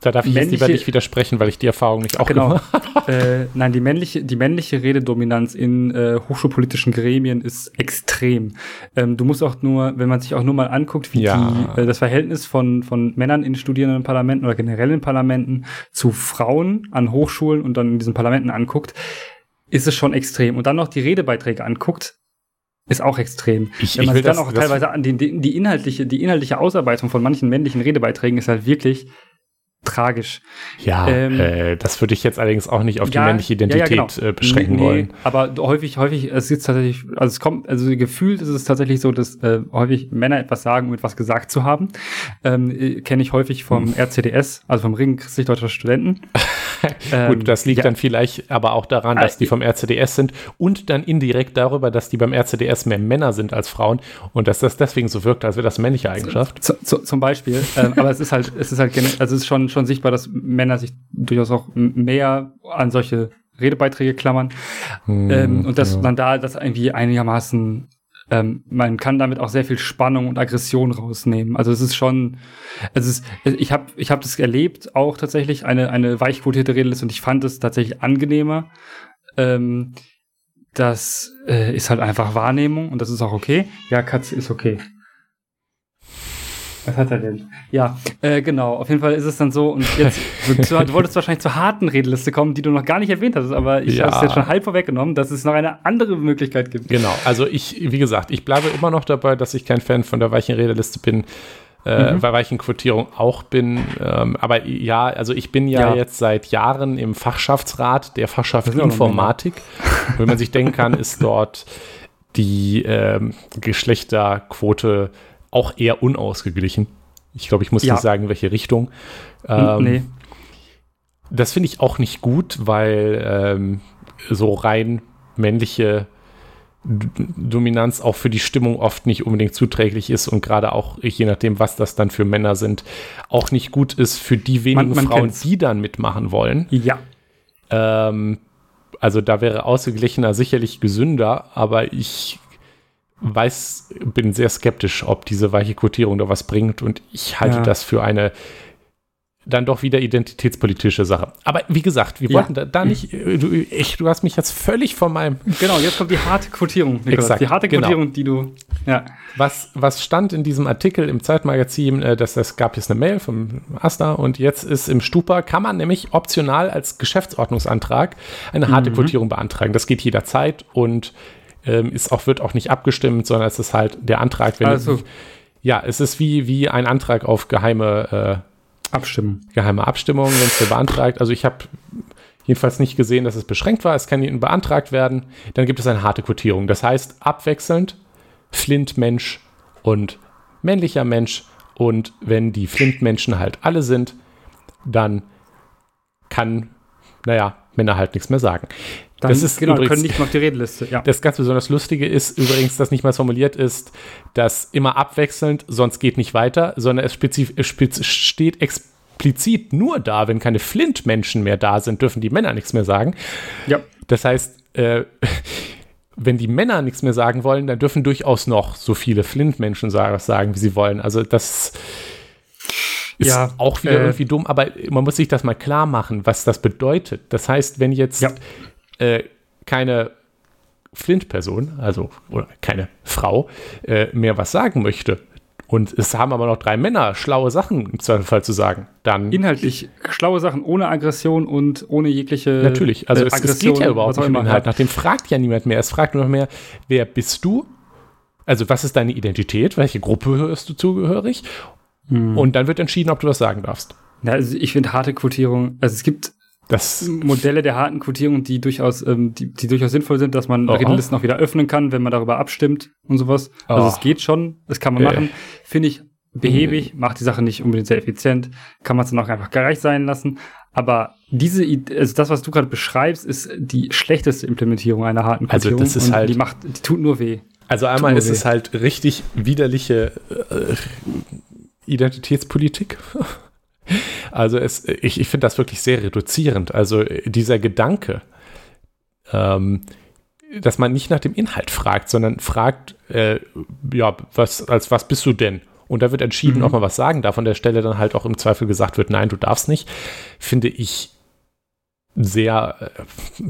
Da darf ich jetzt lieber männliche- nicht widersprechen, weil ich die Erfahrung nicht auch genau. gemacht äh, nein, die männliche, die männliche Rededominanz in äh, hochschulpolitischen Gremien ist extrem. Ähm, du musst auch nur, wenn man sich auch nur mal anguckt, wie Ja. die, äh, das Verhältnis von, von Männern in Studierendenparlamenten oder generell in Parlamenten zu Frauen an Hochschulen und dann in diesen Parlamenten anguckt, ist es schon extrem. Und dann noch die Redebeiträge anguckt, ist auch extrem. Ich- Wenn ich man will sich dann das- auch teilweise an die, die inhaltliche, die inhaltliche Ausarbeitung von manchen männlichen Redebeiträgen ist halt wirklich tragisch. Ja, Ähm, äh, das würde ich jetzt allerdings auch nicht auf die Ja, männliche ja, ja, Identität genau. äh, beschränken Nee, nee, wollen. Aber häufig, häufig, es ist tatsächlich, also es kommt, also gefühlt ist es tatsächlich so, dass äh, häufig Männer etwas sagen, um etwas gesagt zu haben. Ähm, äh, Kenne ich häufig vom Hm. RCDS, also vom Ring Christlich-Deutscher Studenten. Ähm, Gut, das liegt ja, dann vielleicht aber auch daran, dass Ah, die vom RCDS sind und dann indirekt darüber, dass die beim RCDS mehr Männer sind als Frauen und dass das deswegen so wirkt, als wäre das männliche Eigenschaft. Zu, zum Beispiel. ähm, aber es ist halt, es ist halt, also es ist schon, schon sichtbar, dass Männer sich durchaus auch mehr an solche Redebeiträge klammern. ähm, und dass ja. man da das irgendwie einigermaßen, ähm, man kann damit auch sehr viel Spannung und Aggression rausnehmen. Also es ist schon, es ist, ich habe ich hab das erlebt, auch tatsächlich eine, eine weichquotierte Redeliste und ich fand es tatsächlich angenehmer. Ähm, das äh, ist halt einfach Wahrnehmung und das ist auch okay. Ja, Katze ist okay. Was hat er denn? Ja, äh, genau. Auf jeden Fall ist es dann so. Und jetzt, du, du wolltest wahrscheinlich zur harten Redeliste kommen, die du noch gar nicht erwähnt hattest, aber ich Ja. habe es jetzt schon halb vorweggenommen, dass es noch eine andere Möglichkeit gibt. Genau, also ich, wie gesagt, ich bleibe immer noch dabei, dass ich kein Fan von der weichen Redeliste bin, äh, Mhm. bei weichen Quotierung auch bin. Ähm, aber ja, also ich bin ja, Ja. jetzt seit Jahren im Fachschaftsrat der Fachschaft Informatik. Wenn man sich denken kann, ist dort die ähm, Geschlechterquote auch eher unausgeglichen. Ich glaube, ich muss Ja. nicht sagen, in welche Richtung. Ähm, nee. das finde ich auch nicht gut, weil ähm, so rein männliche D Dominanz auch für die Stimmung oft nicht unbedingt zuträglich ist und gerade auch, je nachdem, was das dann für Männer sind, auch nicht gut ist für die wenigen Man- man Frauen, kennt's. die dann mitmachen wollen. Ja. Ähm, also da wäre ausgeglichener sicherlich gesünder, aber ich weiß, bin sehr skeptisch, ob diese weiche Quotierung da was bringt und ich halte Ja. das für eine dann doch wieder identitätspolitische Sache. Aber wie gesagt, wir Ja. wollten da, da nicht, äh, du, ich, du hast mich jetzt völlig von meinem, Genau, jetzt kommt die harte Quotierung. Exakt, die harte genau. Quotierung, die du. Ja. was, was stand in diesem Artikel im Zeitmagazin, äh, dass es gab jetzt eine Mail vom Asta und jetzt ist im Stupa, kann man nämlich optional als Geschäftsordnungsantrag eine harte Mhm. Quotierung beantragen. Das geht jederzeit und ähm, ist auch, wird auch nicht abgestimmt, sondern es ist halt der Antrag, wenn Also ja, es ist wie, wie ein Antrag auf geheime äh, abstimmen. geheime Abstimmung, wenn es beantragt. Also ich habe jedenfalls nicht gesehen, dass es beschränkt war. Es kann ihnen beantragt werden. Dann gibt es eine harte Quotierung. Das heißt, abwechselnd Flint-Mensch und männlicher Mensch. Und wenn die Flint-Menschen halt alle sind, dann kann, naja, Männer halt nichts mehr sagen. Dann, das ist genau, übrigens, können nicht mehr auf die Redeliste. Ja. das ganz besonders Lustige ist übrigens, dass nicht mal formuliert ist, dass immer abwechselnd, sonst geht nicht weiter, sondern es, spezif spez steht explizit nur da, wenn keine Flint-Menschen mehr da sind, dürfen die Männer nichts mehr sagen. ja. Das heißt, äh, wenn die Männer nichts mehr sagen wollen, dann dürfen durchaus noch so viele Flint-Menschen sagen, sagen, wie sie wollen. Also das ist Ja, auch wieder äh, irgendwie dumm, aber man muss sich das mal klar machen, was das bedeutet. Das heißt, wenn jetzt Ja. äh, keine Flint-Person, also oder keine Frau, äh, mehr was sagen möchte und es haben aber noch drei Männer schlaue Sachen im Zweifelsfall zu sagen, dann Inhaltlich schlaue Sachen ohne Aggression und ohne jegliche. Natürlich, also äh, es, es geht ja überhaupt nicht um. Inhalt. Nach dem fragt ja niemand mehr. Es fragt nur noch mehr, wer bist du? Also was ist deine Identität? Welche Gruppe hörst du zugehörig? Hm. Und dann wird entschieden, ob du was sagen darfst. Ja, also ich finde harte Quotierung, also es gibt Das, Modelle der harten Quotierung, die durchaus, ähm, die, die durchaus sinnvoll sind, dass man Aha. Redelisten auch wieder öffnen kann, wenn man darüber abstimmt und sowas. Also Oh. es geht schon, das kann man Äh. machen. Finde ich behäbig, macht die Sache nicht unbedingt sehr effizient, kann man es dann auch einfach gleich sein lassen. Aber diese, also das, was du gerade beschreibst, ist die schlechteste Implementierung einer harten Also Quotierung. das ist halt- die macht, die tut nur weh. also einmal ist mir es halt richtig widerliche äh, Identitätspolitik. Also es, ich, ich finde das wirklich sehr reduzierend. Also äh, dieser Gedanke, ähm, dass man nicht nach dem Inhalt fragt, sondern fragt, äh, ja, was, als was bist du denn? Und da wird entschieden, Mhm. ob man was sagen darf. An der Stelle dann halt auch im Zweifel gesagt wird, nein, du darfst nicht, finde ich sehr, äh,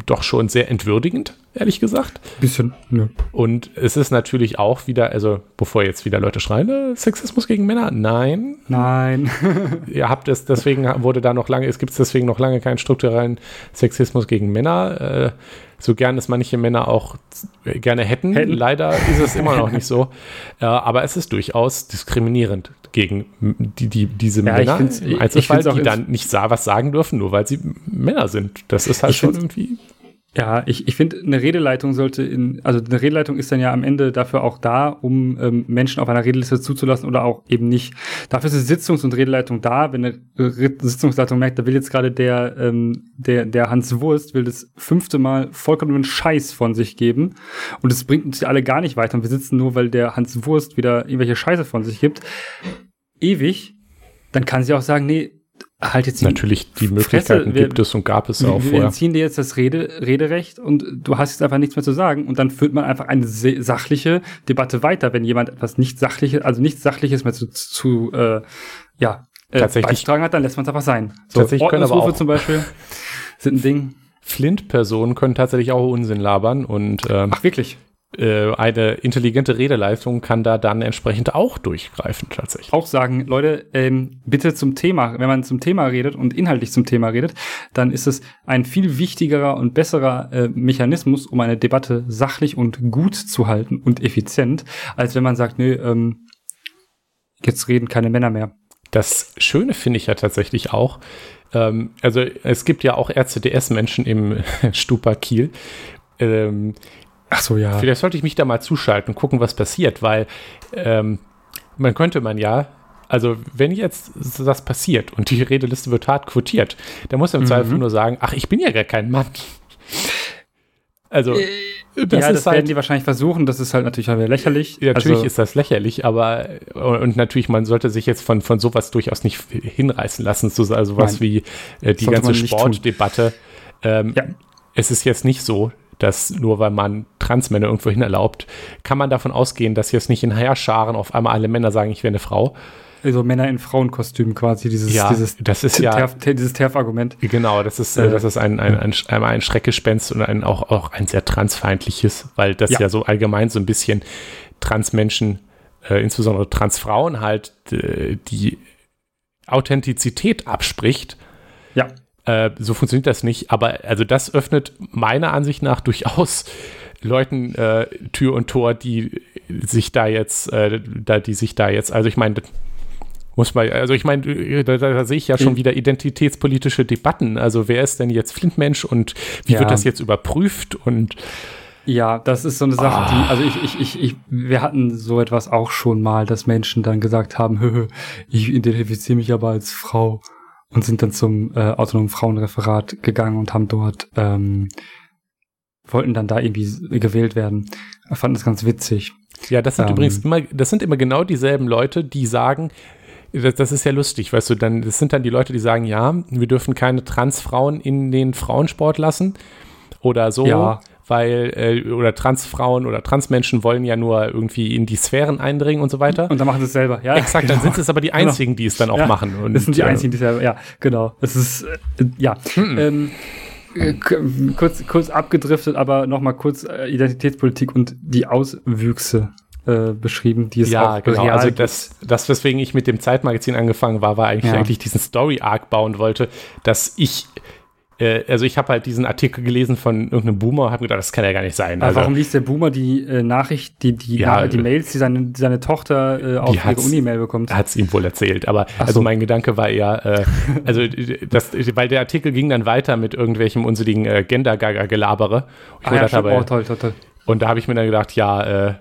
doch schon sehr entwürdigend, ehrlich gesagt. Bisschen, ja. Und es ist natürlich auch wieder, also bevor jetzt wieder Leute schreien, äh, Sexismus gegen Männer, nein, Nein. ihr habt es, deswegen wurde da noch lange, es gibt deswegen noch lange keinen strukturellen Sexismus gegen Männer. Äh, so gern es manche Männer auch äh, gerne hätten. Hätten. Leider ist es immer noch nicht so. Aber es ist durchaus diskriminierend gegen die, die, diese Ja, Männer im Einzelfall, die dann nicht was sagen dürfen, nur weil sie Männer sind. Das ist halt schon irgendwie. Ja, ich, ich finde, eine Redeleitung sollte in, also eine Redeleitung ist dann ja am Ende dafür auch da, um ähm, Menschen auf einer Redeliste zuzulassen oder auch eben nicht. Dafür ist die Sitzungs- und Redeleitung da. Wenn eine Sitzungsleitung merkt, da will jetzt gerade der, ähm, der, der Hans Wurst, will das fünfte Mal vollkommen Scheiß von sich geben und es bringt uns alle gar nicht weiter und wir sitzen nur, weil der Hans Wurst wieder irgendwelche Scheiße von sich gibt, ewig, dann kann sie auch sagen, nee, halt jetzt Natürlich, die Fresse, Möglichkeiten wir- gibt es und gab es wir, auch wir vorher. entziehen dir jetzt das Rede, Rederecht und du hast jetzt einfach nichts mehr zu sagen und dann führt man einfach eine sachliche Debatte weiter, wenn jemand etwas nicht sachliches, also nichts sachliches mehr zu, zu äh, ja, äh, hat, dann lässt man es einfach sein. So, Tatsächlich Ordnungsrufe auch- zum Beispiel sind ein Ding. Flint-Personen können tatsächlich auch Unsinn labern und ähm, Ach wirklich? Äh, eine intelligente Redeleistung kann da dann entsprechend auch durchgreifen, tatsächlich. Auch sagen, Leute, ähm, bitte zum Thema, wenn man zum Thema redet und inhaltlich zum Thema redet, dann ist es ein viel wichtigerer und besserer äh, Mechanismus, um eine Debatte sachlich und gut zu halten und effizient, als wenn man sagt, nö, ähm, jetzt reden keine Männer mehr. Das Schöne finde ich ja tatsächlich auch, ähm, also es gibt ja auch RCDS-Menschen im Stupa Kiel. Ähm, Ach so, ja. Vielleicht sollte ich mich da mal zuschalten und gucken, was passiert, weil ähm, man könnte man ja, also wenn jetzt das passiert und die Redeliste wird hart quotiert, dann muss er im Mhm. Zweifel nur sagen, ach, ich bin ja gar kein Mann. Also, das ja, das ist werden halt, die wahrscheinlich versuchen, das ist halt natürlich auch wieder lächerlich. ja, natürlich also, ist das lächerlich, aber und natürlich, man sollte sich jetzt von, von sowas durchaus nicht hinreißen lassen, so also was Nein. wie äh, die ganze. Sportdebatte. Ähm, Ja. Es ist jetzt nicht so, dass nur weil man Transmänner irgendwo hin erlaubt, kann man davon ausgehen, dass jetzt nicht in Heerscharen auf einmal alle Männer sagen, ich wäre eine Frau. Also Männer in Frauenkostümen quasi, dieses, Ja, dieses, das ist ja- Terf, dieses TERF-Argument. Genau, das ist, äh, Äh, das ist ein, ein, ein, einmal ein Schreckgespenst und ein, auch, auch ein sehr transfeindliches, weil das ja, Ja. so allgemein so ein bisschen Transmenschen, äh, insbesondere Transfrauen halt, äh, die Authentizität abspricht. Ja. Äh, so funktioniert das nicht, aber also das öffnet meiner Ansicht nach durchaus Leuten äh, Tür und Tor, die sich da jetzt, äh, da, die sich da jetzt, also ich meine, muss man, also ich meine, da, da, da sehe ich ja schon Mhm. wieder identitätspolitische Debatten. Also wer ist denn jetzt Flintmensch und wie Ja. wird das jetzt überprüft und Ja, das ist so eine Sache, Ah. die, also ich, ich, ich, ich, wir hatten so etwas auch schon mal, dass Menschen dann gesagt haben, ich identifiziere mich aber als Frau und sind dann zum äh, autonomen Frauenreferat gegangen und haben dort, ähm, wollten dann da irgendwie gewählt werden. Ich fand das ganz witzig. Ja, das sind Ähm. übrigens immer, das sind immer genau dieselben Leute, die sagen, das, das ist ja lustig, weißt du, dann, das sind dann die Leute, die sagen, ja, wir dürfen keine Transfrauen in den Frauensport lassen oder so, Ja. Weil, äh, oder Transfrauen oder Transmenschen wollen ja nur irgendwie in die Sphären eindringen und so weiter. Und dann machen sie es selber, ja. Exakt, dann sind es aber die einzigen, die es dann auch Ja, machen. Und, das sind die äh, einzigen, die selber, ja, genau. Das ist, äh, ja. Hm. Ähm, äh, kurz, kurz abgedriftet, aber nochmal kurz äh, Identitätspolitik und die Auswüchse äh, beschrieben, die es Ja, auch genau. Also das, das, weswegen ich mit dem Zeitmagazin angefangen war, war eigentlich, Ja. eigentlich diesen Story-Arc bauen wollte, dass ich, äh, also ich habe halt diesen Artikel gelesen von irgendeinem Boomer und habe gedacht, das kann ja gar nicht sein. Aber Also, warum liest der Boomer die äh, Nachricht, die, die, Ja, Na- die Mails, die seine, die seine Tochter äh, auf ihre Uni-Mail bekommt? hat es ihm wohl erzählt. Aber Ach also so. mein Gedanke war eher, äh, also das, weil der Artikel ging dann weiter mit irgendwelchem unsinnigen äh, Gender-Gelabere. Ah, ja, oh, toll, toll, toll. Und da habe ich mir dann gedacht, ja, äh,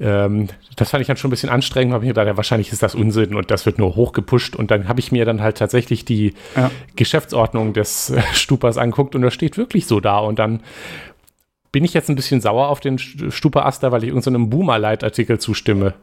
ähm, das fand ich dann schon ein bisschen anstrengend. Habe ich mir gedacht, ja, wahrscheinlich ist das Unsinn und das wird nur hochgepusht. Und dann habe ich mir dann halt tatsächlich die Ja. Geschäftsordnung des äh, Stupas anguckt und das steht wirklich so da. Und dann bin ich jetzt ein bisschen sauer auf den St- Stupa-Aster, weil ich irgendeinem Boomer-Leitartikel zustimme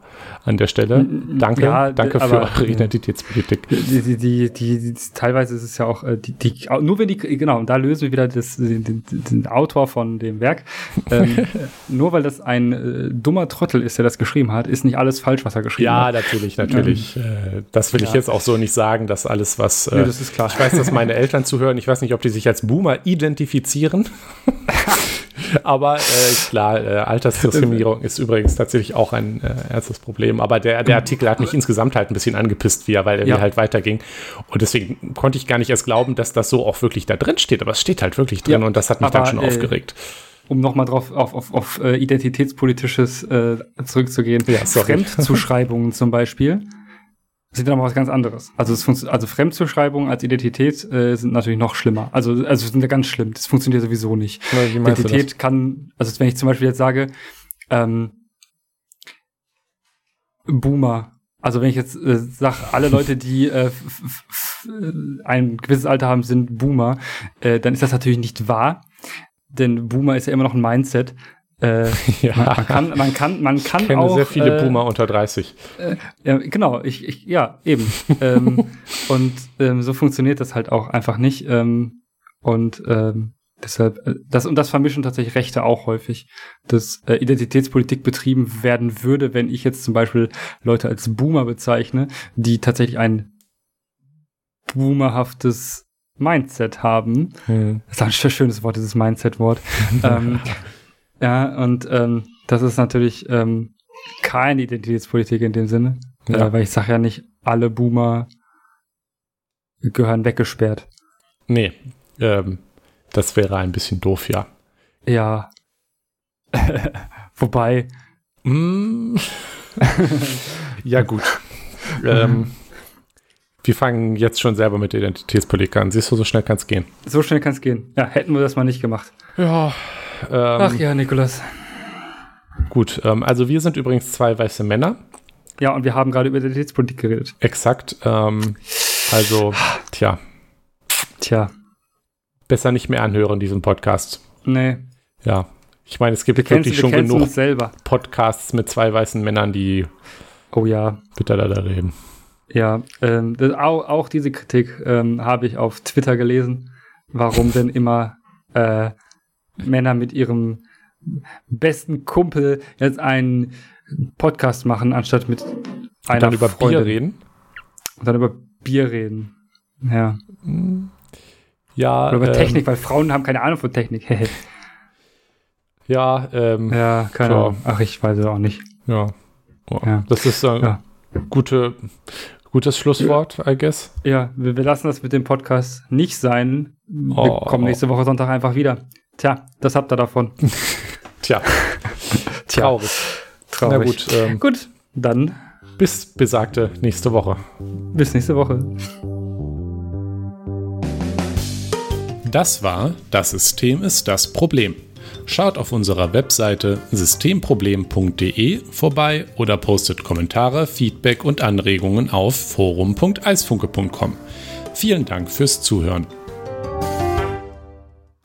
an der Stelle. Danke, Ja, danke für eure Identitätspolitik. Die, die, die, die, teilweise ist es ja auch, äh, die, die, nur wenn die, genau, und da lösen wir wieder das, den, den, Autor von dem Werk. Ähm, nur weil das ein äh, dummer Trottel ist, der das geschrieben hat, ist nicht alles falsch, was er geschrieben Ja, hat. natürlich, natürlich. Äh, das will ich Ja. jetzt auch so nicht sagen, dass alles, was. Äh, Nee, das ist klar. Ich weiß, dass meine Eltern zuhören. Ich weiß nicht, ob die sich als Boomer identifizieren. Aber äh, klar, äh, Altersdiskriminierung ist übrigens tatsächlich auch ein äh, ernstes Problem. Aber der, der Artikel hat mich insgesamt halt ein bisschen angepisst, wie er, weil er Ja. mir halt weiterging. Und deswegen konnte ich gar nicht erst glauben, dass das so auch wirklich da drin steht. Aber es steht halt wirklich drin Ja, und das hat mich dann aber, schon äh, aufgeregt. Um nochmal drauf auf, auf, auf äh, identitätspolitisches äh, zurückzugehen. Ja. Fremdzuschreibungen zum Beispiel sind dann noch was ganz anderes. Also, es also Fremdzuschreibungen als Identität äh, sind natürlich noch schlimmer. Also, also sind ja ganz schlimm. Das funktioniert sowieso nicht. Wie das? Identität kann, also wenn ich zum Beispiel jetzt sage, ähm, Boomer, also wenn ich jetzt äh, sage, alle Leute, die äh, ein gewisses Alter haben, sind Boomer, äh, dann ist das natürlich nicht wahr, denn Boomer ist ja immer noch ein Mindset. Äh, Ja. man, man kann, man kann, man kann Ich kenne auch sehr viele äh, Boomer unter 30. ja, genau, ich, ich ja, eben. ähm, und ähm, so funktioniert das halt auch einfach nicht. Ähm, und ähm, deshalb, äh, das und das vermischen tatsächlich Rechte auch häufig, dass äh, Identitätspolitik betrieben werden würde, wenn ich jetzt zum Beispiel Leute als Boomer bezeichne, die tatsächlich ein boomerhaftes Mindset haben. Hm. Das ist ein schönes Wort, dieses Mindset-Wort. ähm, ja, und ähm, das ist natürlich ähm, keine Identitätspolitik in dem Sinne, Ja. äh, weil ich sage ja nicht, alle Boomer gehören weggesperrt. Nee, ähm, das wäre ein bisschen doof, ja. Ja. Wobei, Mm. ja, gut. ähm, wir fangen jetzt schon selber mit der Identitätspolitik an. Siehst du, so schnell kann es gehen. so schnell kann es gehen. Ja, hätten wir das mal nicht gemacht. Ja. Ähm, Ach ja, Nikolas. Gut, ähm, also wir sind übrigens zwei weiße Männer. Ja, und wir haben gerade über Identitätspolitik geredet. Exakt. Ähm, also, tja, Tja, besser nicht mehr anhören, diesen Podcast. nee. Ja. Ich meine, es gibt Wir wirklich wir schon genug. Podcasts mit zwei weißen Männern, die Oh ja, bitter da reden. Ja, ähm, das, auch, auch diese Kritik ähm, habe ich auf Twitter gelesen, warum denn immer äh, Männer mit ihrem besten Kumpel jetzt einen Podcast machen, anstatt mit einer Und dann über Freundin. Bier reden? Und dann über Bier reden. Ja. Ja. Oder über ähm, Technik, weil Frauen haben keine Ahnung von Technik. ja, ähm. Ja, keine Ahnung. Ach, ich weiß es auch nicht. Ja. Oh, ja. Das ist äh, ja. gute, gutes Schlusswort, I guess. Ja, wir, wir, lassen das mit dem Podcast nicht sein. Wir oh, kommen nächste Woche Sonntag einfach wieder. Tja, das habt ihr davon. Tja. Tja. Traurig. Traurig. Na gut. Ähm, gut, dann. Bis besagte nächste Woche. Bis nächste Woche. Das war Das System ist das Problem. Schaut auf unserer Webseite systemproblem.de vorbei oder postet Kommentare, Feedback und Anregungen auf forum.eisfunke.com. Vielen Dank fürs Zuhören.